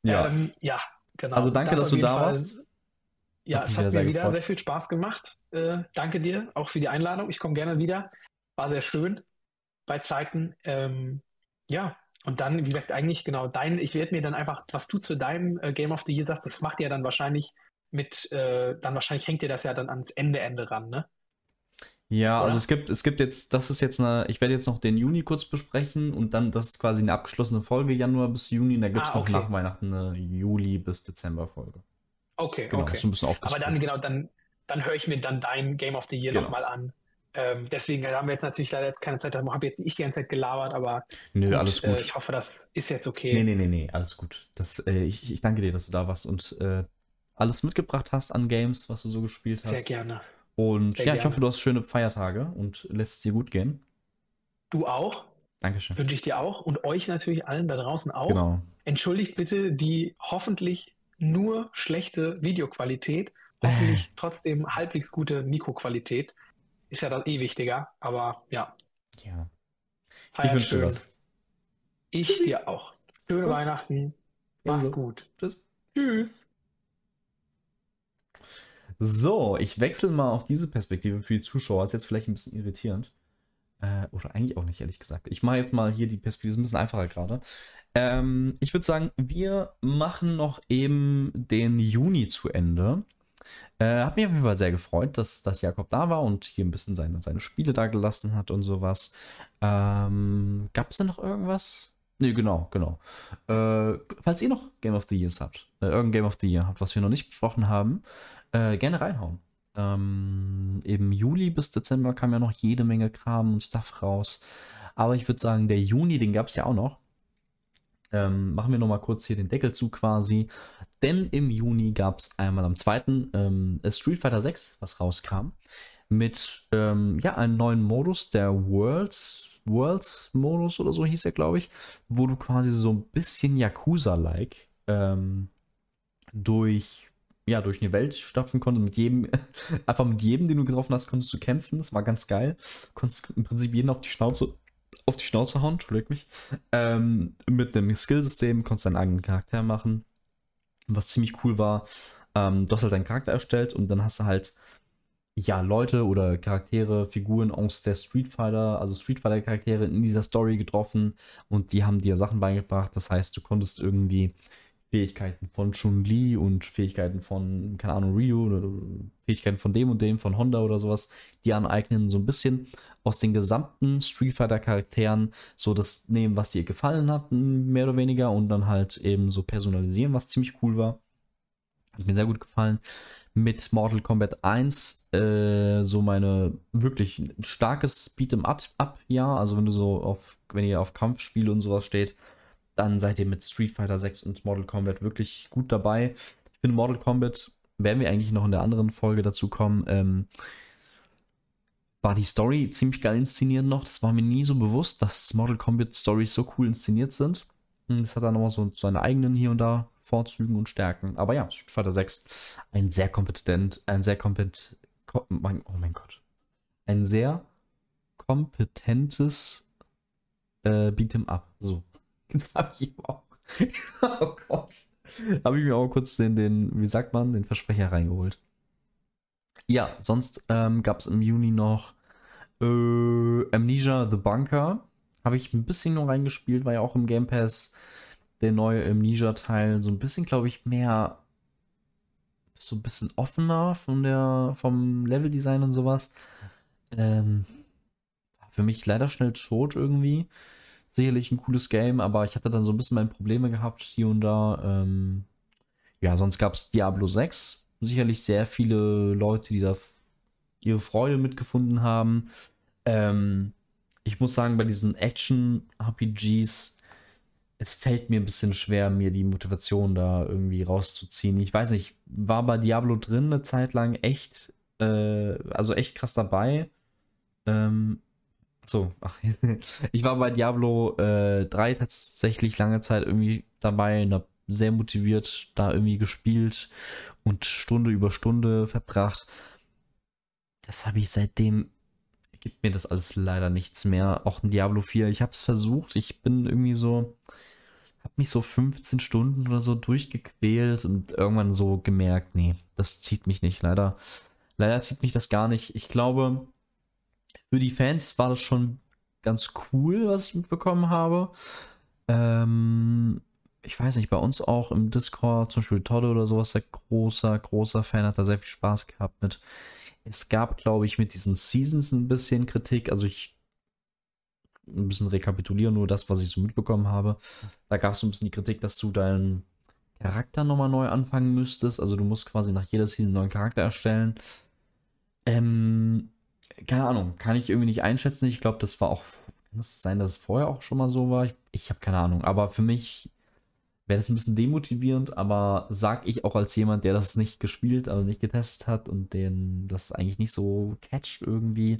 ja, Ähm, ja, genau. also danke, Das dass du da Fall- warst. Ja, Hat es hat mir sehr wieder gefreut. sehr viel Spaß gemacht. Äh, danke dir auch für die Einladung. Ich komme gerne wieder. War sehr schön bei Zeiten. Ähm, ja, Und dann, wie gesagt, eigentlich genau dein, ich werde mir dann einfach, was du zu deinem äh, Game of the Year sagst, das macht ihr dann wahrscheinlich mit, äh, dann wahrscheinlich hängt ihr das ja dann ans Ende, Ende ran, ne? Ja, Oder? also es gibt, es gibt jetzt, das ist jetzt eine, ich werde jetzt noch den Juni kurz besprechen und dann, das ist quasi eine abgeschlossene Folge, Januar bis Juni, und da gibt es Ah, noch okay. nach Weihnachten eine Juli bis Dezember Folge. Okay, Genau, okay. ist ein bisschen Aber dann, genau, dann, dann höre ich mir dann dein Game of the Year Genau. nochmal an. Ähm, deswegen haben wir jetzt natürlich leider jetzt keine Zeit, da habe jetzt ich die ganze Zeit gelabert, aber Nö, gut, alles Äh, gut. ich hoffe, das ist jetzt okay. Nee, nee, nee, nee, alles gut. Das, äh, ich, ich danke dir, dass du da warst und äh, alles mitgebracht hast an Games, was du so gespielt hast. Sehr gerne. Und Sehr ja, ich gerne. hoffe, du hast schöne Feiertage und lässt es dir gut gehen. Du auch, Dankeschön. wünsche ich dir auch und euch natürlich allen da draußen auch. Genau. Entschuldigt bitte die hoffentlich nur schlechte Videoqualität, hoffentlich trotzdem halbwegs gute Mikroqualität. Ist ja dann eh wichtiger, aber ja. Ja. Ich feiert wünsche dir was. Ich dir auch. Schöne Tschüss. Weihnachten. Mach's gut. Tschüss. Tschüss. So, ich wechsle mal auf diese Perspektive für die Zuschauer. Ist jetzt vielleicht ein bisschen irritierend. Äh, oder eigentlich auch nicht, ehrlich gesagt. Ich mache jetzt mal hier die Perspektive, ist ein bisschen einfacher gerade. Ähm, ich würde sagen, wir machen noch eben den Juni zu Ende. Äh, hat mich auf jeden Fall sehr gefreut, dass, dass Jakob da war und hier ein bisschen seine, seine Spiele da gelassen hat und sowas. Ähm, Gab es denn noch irgendwas? Nee, genau, genau. Äh, falls ihr noch Game of the Years habt, äh, irgendein Game of the Year habt, was wir noch nicht besprochen haben, äh, gerne reinhauen. Ähm, Im Juli bis Dezember kam ja noch jede Menge Kram und Stuff raus. Aber ich würde sagen, der Juni, den gab es ja auch noch. Ähm, machen wir nochmal kurz hier den Deckel zu quasi. Denn im Juni gab es einmal am 2. Ähm, Street Fighter 6, was rauskam. Mit ähm, ja, einem neuen Modus, der World, World Modus oder so hieß er, glaube ich. Wo du quasi so ein bisschen Yakuza-like ähm, durch ja, durch eine Welt stapfen konnte, mit jedem, einfach mit jedem, den du getroffen hast, konntest du kämpfen. Das war ganz geil. Konntest im Prinzip jeden auf die Schnauze, auf die Schnauze hauen, entschuldigt mich. Ähm, mit einem Skillsystem konntest deinen eigenen Charakter machen. Was ziemlich cool war. Ähm, du hast halt deinen Charakter erstellt und dann hast du halt ja, Leute oder Charaktere, Figuren aus der Street Fighter, also Street Fighter Charaktere in dieser Story getroffen und die haben dir Sachen beigebracht. Das heißt, du konntest irgendwie Fähigkeiten von Chun-Li und Fähigkeiten von, keine Ahnung, Ryu oder Fähigkeiten von dem und dem, von Honda oder sowas, die aneignen, so ein bisschen aus den gesamten Street Fighter Charakteren so das nehmen, was dir gefallen hat, mehr oder weniger, und dann halt eben so personalisieren, was ziemlich cool war. Hat mir sehr gut gefallen. Mit Mortal Kombat 1 äh, so meine wirklich starkes Beat'em up ja, also wenn du so auf, wenn ihr auf Kampfspiele und sowas steht, dann seid ihr mit Street Fighter 6 und Mortal Kombat wirklich gut dabei. Ich finde Mortal Kombat, werden wir eigentlich noch in der anderen Folge dazu kommen, ähm, war die Story ziemlich geil inszeniert noch. Das war mir nie so bewusst, dass Mortal Kombat Stories so cool inszeniert sind. Hm, Das hat dann nochmal so seine eigenen hier und da Vorzügen und Stärken. Aber ja, Street Fighter 6, ein sehr kompetent, ein sehr kompetent, oh mein Gott, ein sehr kompetentes äh, Beat'em Up. So, jetzt habe ich auch, oh Gott, habe ich mir auch kurz den, den, wie sagt man, den Versprecher reingeholt. Ja, sonst ähm, gab es im Juni noch äh, Amnesia The Bunker. Habe ich ein bisschen nur reingespielt, war ja auch im Game Pass der neue Amnesia-Teil. So ein bisschen, glaube ich, mehr so ein bisschen offener von der, vom Leveldesign und sowas. Ähm, für mich leider schnell tot irgendwie. Sicherlich ein cooles Game, aber ich hatte dann so ein bisschen meine Probleme gehabt hier und da. Ähm, ja, sonst gab es Diablo 6. Sicherlich sehr viele Leute, die da ihre Freude mitgefunden haben. Ähm, ich muss sagen, bei diesen Action-RPGs, es fällt mir ein bisschen schwer, mir die Motivation da irgendwie rauszuziehen. Ich weiß nicht, war bei Diablo drin eine Zeit lang echt, äh, also echt krass dabei. Ähm, so, ach, ich war bei Diablo äh, 3 tatsächlich lange Zeit irgendwie dabei und hab sehr motiviert da irgendwie gespielt und Stunde über Stunde verbracht. Das habe ich seitdem, gibt mir das alles leider nichts mehr. Auch in Diablo 4, ich habe es versucht, ich bin irgendwie so, habe mich so 15 Stunden oder so durchgequält und irgendwann so gemerkt, nee, das zieht mich nicht, leider. Leider zieht mich das gar nicht. Ich glaube, für die Fans war das schon ganz cool, was ich mitbekommen habe. ähm, ich weiß nicht, bei uns auch im Discord, zum Beispiel Todd oder sowas, der großer, großer Fan, hat da sehr viel Spaß gehabt mit. Es gab, glaube ich, mit diesen Seasons ein bisschen Kritik. Also ich ein bisschen rekapitulieren, nur das, was ich so mitbekommen habe. Da gab es so ein bisschen die Kritik, dass du deinen Charakter nochmal neu anfangen müsstest. Also du musst quasi nach jeder Season einen neuen Charakter erstellen. Ähm, keine Ahnung, kann ich irgendwie nicht einschätzen. Ich glaube, das war auch, kann es sein, dass es vorher auch schon mal so war? Ich, ich habe keine Ahnung. Aber für mich wäre das ein bisschen demotivierend, aber sag ich auch als jemand, der das nicht gespielt, also nicht getestet hat und den das eigentlich nicht so catcht irgendwie.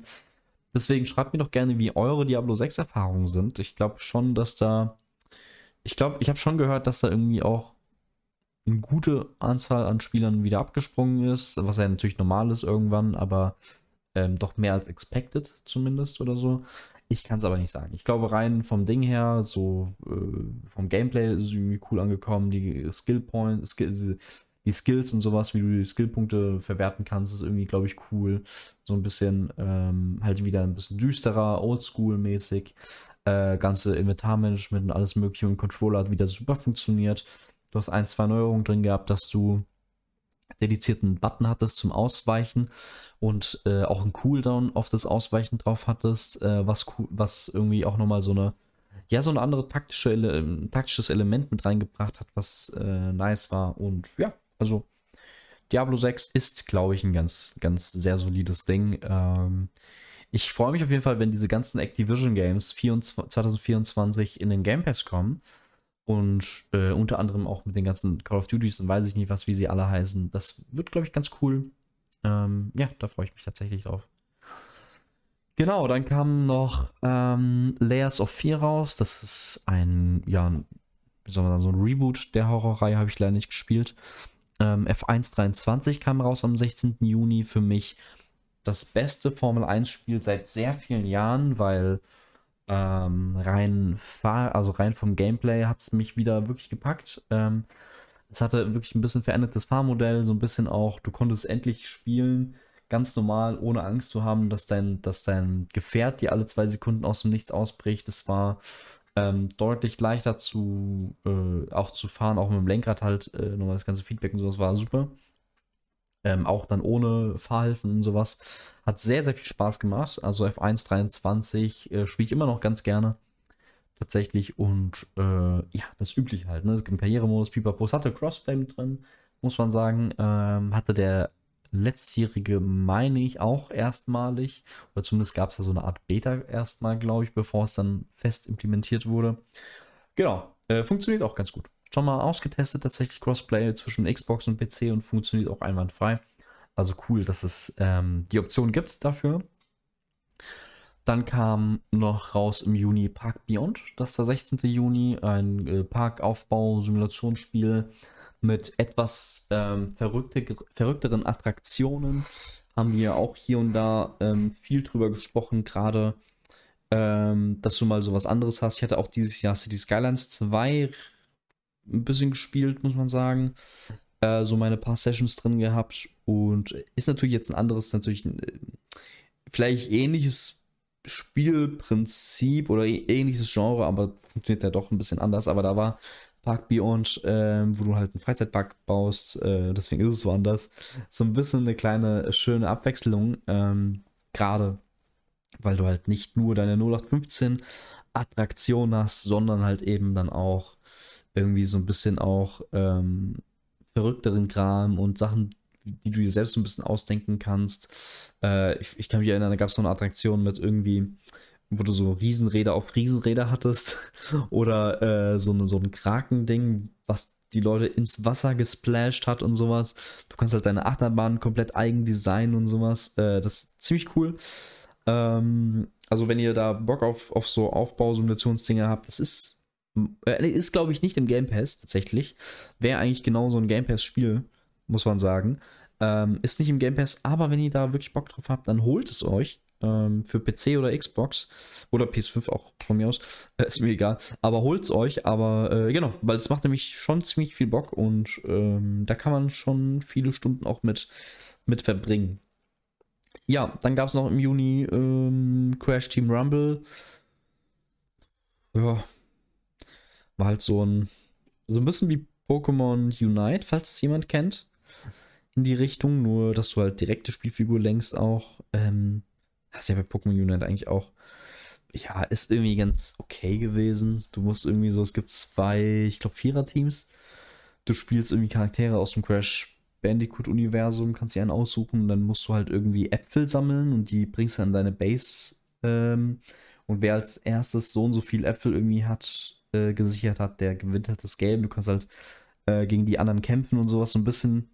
Deswegen schreibt mir doch gerne, wie eure Diablo 6 Erfahrungen sind. Ich glaube schon, dass da ich glaube, ich habe schon gehört, dass da irgendwie auch eine gute Anzahl an Spielern wieder abgesprungen ist, was ja natürlich normal ist irgendwann, aber ähm, doch mehr als expected zumindest oder so. Ich kann es aber nicht sagen. Ich glaube, rein vom Ding her, so äh, vom Gameplay ist es irgendwie cool angekommen. Die Skill Points, Skill, die Skills und sowas, wie du die Skillpunkte verwerten kannst, ist irgendwie, glaube ich, cool. So ein bisschen ähm, halt wieder ein bisschen düsterer, oldschool-mäßig. Äh, ganze Inventarmanagement und alles Mögliche und Controller hat wieder super funktioniert. Du hast ein, zwei Neuerungen drin gehabt, dass du dedizierten Button hattest zum Ausweichen und äh, auch einen Cooldown auf das Ausweichen drauf hattest, äh, was, was irgendwie auch nochmal so eine, ja, so eine andere taktische Ele taktisches Element mit reingebracht hat, was äh, nice war. Und ja, also Diablo 6 ist, glaube ich, ein ganz, ganz sehr solides Ding. Ähm, ich freue mich auf jeden Fall, wenn diese ganzen Activision Games 24, 2024 in den Game Pass kommen und äh, unter anderem auch mit den ganzen Call of Duties und weiß ich nicht was, wie sie alle heißen. Das wird, glaube ich, ganz cool. Ähm, ja, da freue ich mich tatsächlich drauf. Genau, dann kam noch ähm, Layers of Fear raus. Das ist ein, ja, wie soll man sagen, so ein Reboot der Horrorreihe, habe ich leider nicht gespielt. Ähm, F123 kam raus am 16. Juni. Für mich das beste Formel 1-Spiel seit sehr vielen Jahren, weil ähm, rein, also rein vom Gameplay hat es mich wieder wirklich gepackt. Ähm, es hatte wirklich ein bisschen verändertes Fahrmodell, so ein bisschen auch, du konntest endlich spielen, ganz normal, ohne Angst zu haben, dass dein, dass dein Gefährt dir alle zwei Sekunden aus dem Nichts ausbricht. Es war ähm, deutlich leichter zu, äh, auch zu fahren, auch mit dem Lenkrad halt, äh, nochmal das ganze Feedback und sowas war super. Ähm, auch dann ohne Fahrhilfen und sowas. Hat sehr, sehr viel Spaß gemacht. Also F1.23 äh, spiele ich immer noch ganz gerne. Tatsächlich. Und äh, ja, das übliche halt. Ne? Es gibt einen Karrieremodus, Pipapo. Es hatte Crossplay mit drin, muss man sagen. Ähm, hatte der letztjährige, meine ich, auch erstmalig. Oder zumindest gab es da so eine Art Beta erstmal, glaube ich, bevor es dann fest implementiert wurde. Genau. Äh, funktioniert auch ganz gut schon mal ausgetestet, tatsächlich Crossplay zwischen Xbox und PC und funktioniert auch einwandfrei. Also cool, dass es ähm, die Option gibt dafür. Dann kam noch raus im Juni Park Beyond, das ist der 16. Juni, ein äh, Parkaufbau-Simulationsspiel mit etwas ähm, verrückte, verrückteren Attraktionen. Haben wir auch hier und da ähm, viel drüber gesprochen, gerade ähm, dass du mal so was anderes hast. Ich hatte auch dieses Jahr City Skylines 2 ein bisschen gespielt, muss man sagen. Äh, so meine paar Sessions drin gehabt und ist natürlich jetzt ein anderes, natürlich ein, äh, vielleicht ähnliches Spielprinzip oder ähnliches Genre, aber funktioniert ja doch ein bisschen anders. Aber da war Park Beyond, äh, wo du halt einen Freizeitpark baust, äh, deswegen ist es so anders. So ein bisschen eine kleine, schöne Abwechslung, ähm, gerade weil du halt nicht nur deine 0815 Attraktion hast, sondern halt eben dann auch irgendwie so ein bisschen auch ähm, verrückteren Kram und Sachen, die du dir selbst so ein bisschen ausdenken kannst. Äh, ich, ich, kann mich erinnern, da gab es so eine Attraktion mit irgendwie, wo du so Riesenräder auf Riesenräder hattest oder äh, so, eine, so ein Krakending, was die Leute ins Wasser gesplasht hat und sowas. Du kannst halt deine Achterbahn komplett eigen designen und sowas. Äh, das ist ziemlich cool. Ähm, also wenn ihr da Bock auf, auf so Aufbausimulationsdinge habt, das ist äh, ist, glaube ich, nicht im Game Pass tatsächlich. Wäre eigentlich genau so ein Game Pass-Spiel, muss man sagen. Ähm, ist nicht im Game Pass, aber wenn ihr da wirklich Bock drauf habt, dann holt es euch. Ähm, für PC oder Xbox oder PS5 auch von mir aus. Äh, ist mir egal. Aber holt es euch. Aber äh, genau, weil es macht nämlich schon ziemlich viel Bock und ähm, da kann man schon viele Stunden auch mit, mit verbringen. Ja, dann gab es noch im Juni ähm, Crash Team Rumble. Ja, war halt so ein, so ein bisschen wie Pokémon Unite, falls es jemand kennt. In die Richtung, nur dass du halt direkte Spielfigur längst auch. Ähm, hast ja bei Pokémon Unite eigentlich auch. Ja, ist irgendwie ganz okay gewesen. Du musst irgendwie so, es gibt zwei, ich glaube, Vierer-Teams. Du spielst irgendwie Charaktere aus dem Crash Bandicoot-Universum, kannst dir einen aussuchen, dann musst du halt irgendwie Äpfel sammeln und die bringst du an deine Base. Ähm, und wer als erstes so und so viel Äpfel irgendwie hat, äh, gesichert hat, der gewinnt halt das Game. Du kannst halt äh, gegen die anderen kämpfen und sowas so ein bisschen.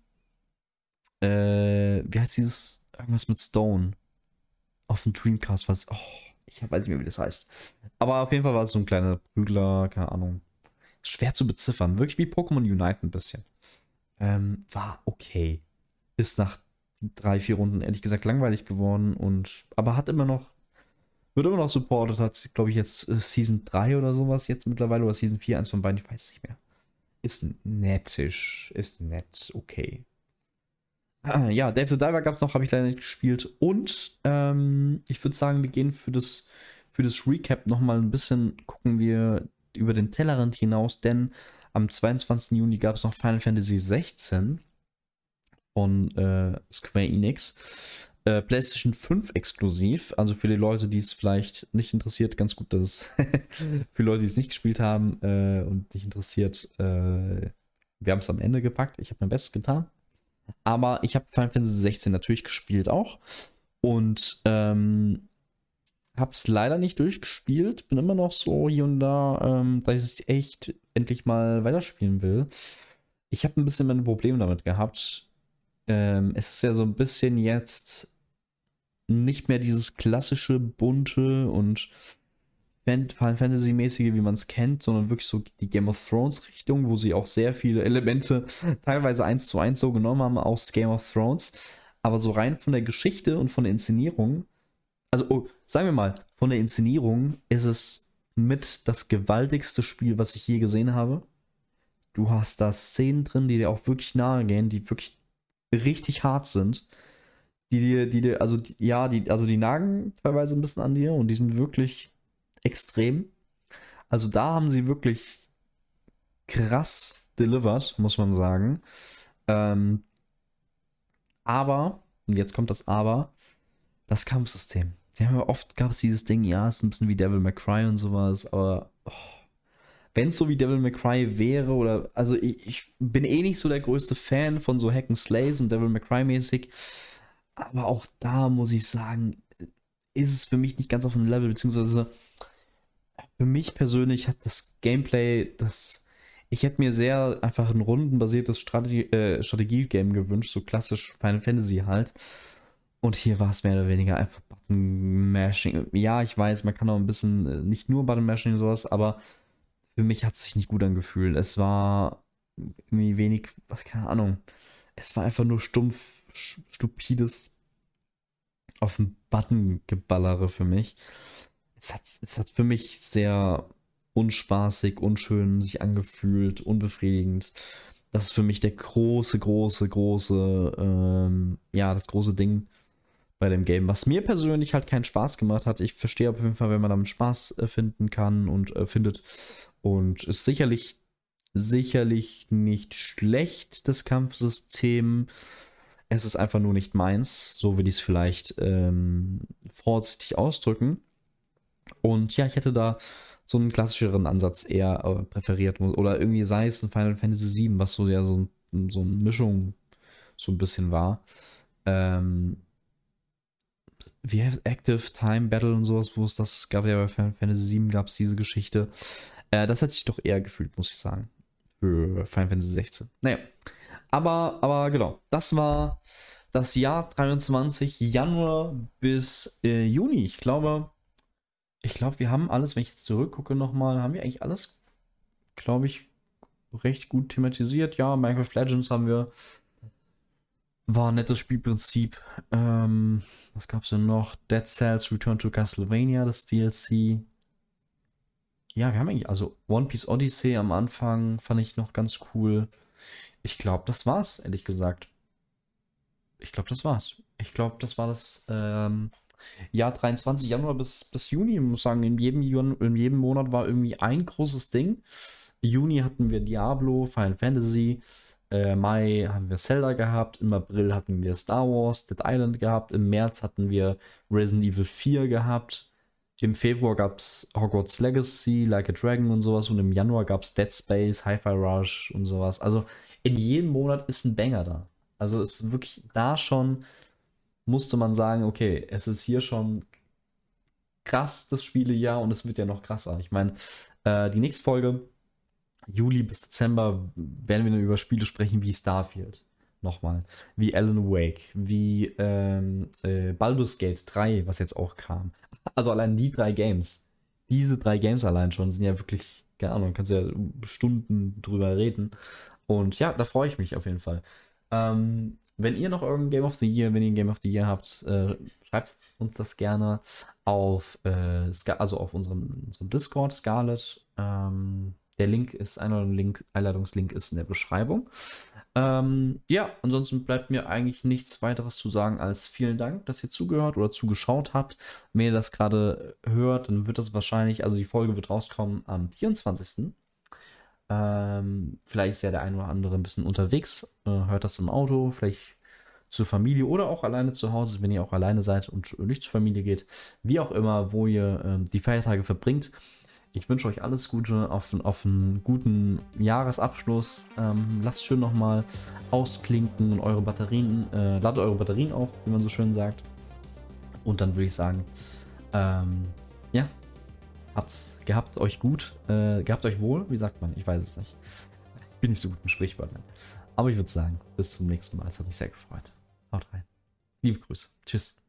Äh, wie heißt dieses? Irgendwas mit Stone. Auf dem Dreamcast, was. Oh, ich weiß nicht mehr, wie das heißt. Aber auf jeden Fall war es so ein kleiner Prügler, keine Ahnung. Schwer zu beziffern. Wirklich wie Pokémon Unite ein bisschen. Ähm, war okay. Ist nach drei, vier Runden ehrlich gesagt langweilig geworden und aber hat immer noch, wird immer noch supported, hat, glaube ich, jetzt äh, Season 3 oder sowas jetzt mittlerweile oder Season 4, eins von beiden, ich weiß nicht mehr. Ist nettisch, ist nett, okay. Ah, ja, Dave the Diver gab es noch, habe ich leider nicht gespielt. Und ähm, ich würde sagen, wir gehen für das, für das Recap nochmal ein bisschen, gucken wir über den Tellerrand hinaus, denn am 22. Juni gab es noch Final Fantasy 16 von äh, Square Enix. Äh, PlayStation 5 exklusiv. Also für die Leute, die es vielleicht nicht interessiert, ganz gut, dass es für Leute, die es nicht gespielt haben äh, und nicht interessiert, äh, wir haben es am Ende gepackt. Ich habe mein Bestes getan. Aber ich habe Final Fantasy 16 natürlich gespielt auch. Und ähm, Hab's leider nicht durchgespielt. Bin immer noch so hier und da, ähm, dass ich echt endlich mal weiterspielen will. Ich habe ein bisschen meine Probleme damit gehabt. Ähm, es ist ja so ein bisschen jetzt nicht mehr dieses klassische, bunte und Final Fantasy-mäßige, wie man es kennt, sondern wirklich so die Game of Thrones-Richtung, wo sie auch sehr viele Elemente teilweise eins zu eins so genommen haben aus Game of Thrones. Aber so rein von der Geschichte und von der Inszenierung also oh, sagen wir mal, von der Inszenierung ist es mit das gewaltigste Spiel, was ich je gesehen habe. Du hast da Szenen drin, die dir auch wirklich nahe gehen, die wirklich richtig hart sind. Die dir, die dir, also die, ja, die, also die nagen teilweise ein bisschen an dir und die sind wirklich extrem. Also da haben sie wirklich krass delivered, muss man sagen. Ähm, aber, und jetzt kommt das Aber, das Kampfsystem. Ja, oft gab es dieses Ding, ja, es ist ein bisschen wie Devil May Cry und sowas, aber oh, wenn es so wie Devil May Cry wäre, oder, also ich, ich, bin eh nicht so der größte Fan von so Hack and Slays und Devil May Cry mäßig, aber auch da muss ich sagen, ist es für mich nicht ganz auf dem Level, beziehungsweise für mich persönlich hat das Gameplay, das, ich hätte mir sehr einfach ein rundenbasiertes Strategie, äh, Strategie-Game gewünscht, so klassisch Final Fantasy halt. Und hier war es mehr oder weniger einfach Button-Mashing. Ja, ich weiß, man kann auch ein bisschen, äh, nicht nur Button-Mashing und sowas, aber für mich hat es sich nicht gut angefühlt. Es war irgendwie wenig, keine Ahnung. Es war einfach nur stumpf, stupides auf den Button geballere für mich. Es hat, es hat für mich sehr unspaßig, unschön sich angefühlt, unbefriedigend. Das ist für mich der große, große, große, ähm, ja, das große Ding bei dem Game, was mir persönlich halt keinen Spaß gemacht hat. Ich verstehe auf jeden Fall, wenn man damit Spaß äh, finden kann und äh, findet. Und ist sicherlich, sicherlich nicht schlecht, das Kampfsystem. Es ist einfach nur nicht meins. So will ich es vielleicht ähm, vorsichtig ausdrücken. Und ja, ich hätte da so einen klassischeren Ansatz eher äh, präferiert. Oder irgendwie sei es ein Final Fantasy VII, was so ja so, so eine Mischung so ein bisschen war. Ähm, wie Active Time Battle und sowas, wo es das gab ja bei Final Fantasy VII gab es diese Geschichte. Äh, das hätte ich doch eher gefühlt, muss ich sagen. Für Final Fantasy 16. Naja. Aber, aber genau, das war das Jahr 23, Januar bis äh, Juni. Ich glaube, ich glaube, wir haben alles, wenn ich jetzt zurückgucke nochmal, haben wir eigentlich alles, glaube ich, recht gut thematisiert. Ja, Minecraft Legends haben wir war ein nettes Spielprinzip. Ähm, was gab's denn noch? Dead Cells Return to Castlevania, das DLC. Ja, wir haben eigentlich, also One Piece Odyssey am Anfang fand ich noch ganz cool. Ich glaube, das war's, ehrlich gesagt. Ich glaube, das war's. Ich glaube, das war das ähm, Jahr 23, Januar bis, bis Juni. Ich muss sagen, in jedem, in jedem Monat war irgendwie ein großes Ding. Juni hatten wir Diablo, Final Fantasy. Äh, Mai haben wir Zelda gehabt. Im April hatten wir Star Wars, Dead Island gehabt. Im März hatten wir Resident Evil 4 gehabt. Im Februar gab es Hogwarts Legacy, Like a Dragon und sowas. Und im Januar gab es Dead Space, Hi-Fi Rush und sowas. Also in jedem Monat ist ein Banger da. Also es ist wirklich da schon, musste man sagen, okay, es ist hier schon krass, das Spielejahr, und es wird ja noch krasser. Ich meine, äh, die nächste Folge, Juli bis Dezember, werden wir dann über Spiele sprechen wie Starfield. Nochmal. Wie Alan Wake, wie ähm, äh, Baldur's Gate 3, was jetzt auch kam. Also allein die drei Games. Diese drei Games allein schon sind ja wirklich, keine Ahnung, kannst ja Stunden drüber reden. Und ja, da freue ich mich auf jeden Fall. Ähm, wenn ihr noch irgendein Game of the Year, wenn ihr ein Game of the Year habt, äh, schreibt uns das gerne auf, äh, also auf unserem, unserem Discord, Scarlet. Ähm, der Link ist, Einladungslink, Einladungslink ist in der Beschreibung. Ähm, ja, ansonsten bleibt mir eigentlich nichts weiteres zu sagen als vielen Dank, dass ihr zugehört oder zugeschaut habt. Wenn ihr das gerade hört, dann wird das wahrscheinlich, also die Folge wird rauskommen am 24. Ähm, vielleicht ist ja der ein oder andere ein bisschen unterwegs, äh, hört das im Auto, vielleicht zur Familie oder auch alleine zu Hause, wenn ihr auch alleine seid und nicht zur Familie geht. Wie auch immer, wo ihr ähm, die Feiertage verbringt. Ich wünsche euch alles Gute auf, auf einen guten Jahresabschluss. Ähm, lasst schön nochmal ausklinken und eure Batterien, äh, ladet eure Batterien auf, wie man so schön sagt. Und dann würde ich sagen, ähm, ja, Habt's gehabt euch gut, äh, gehabt euch wohl, wie sagt man? Ich weiß es nicht. Bin nicht so gut im Sprichwörtern. Aber ich würde sagen, bis zum nächsten Mal. Es hat mich sehr gefreut. Haut rein. Liebe Grüße. Tschüss.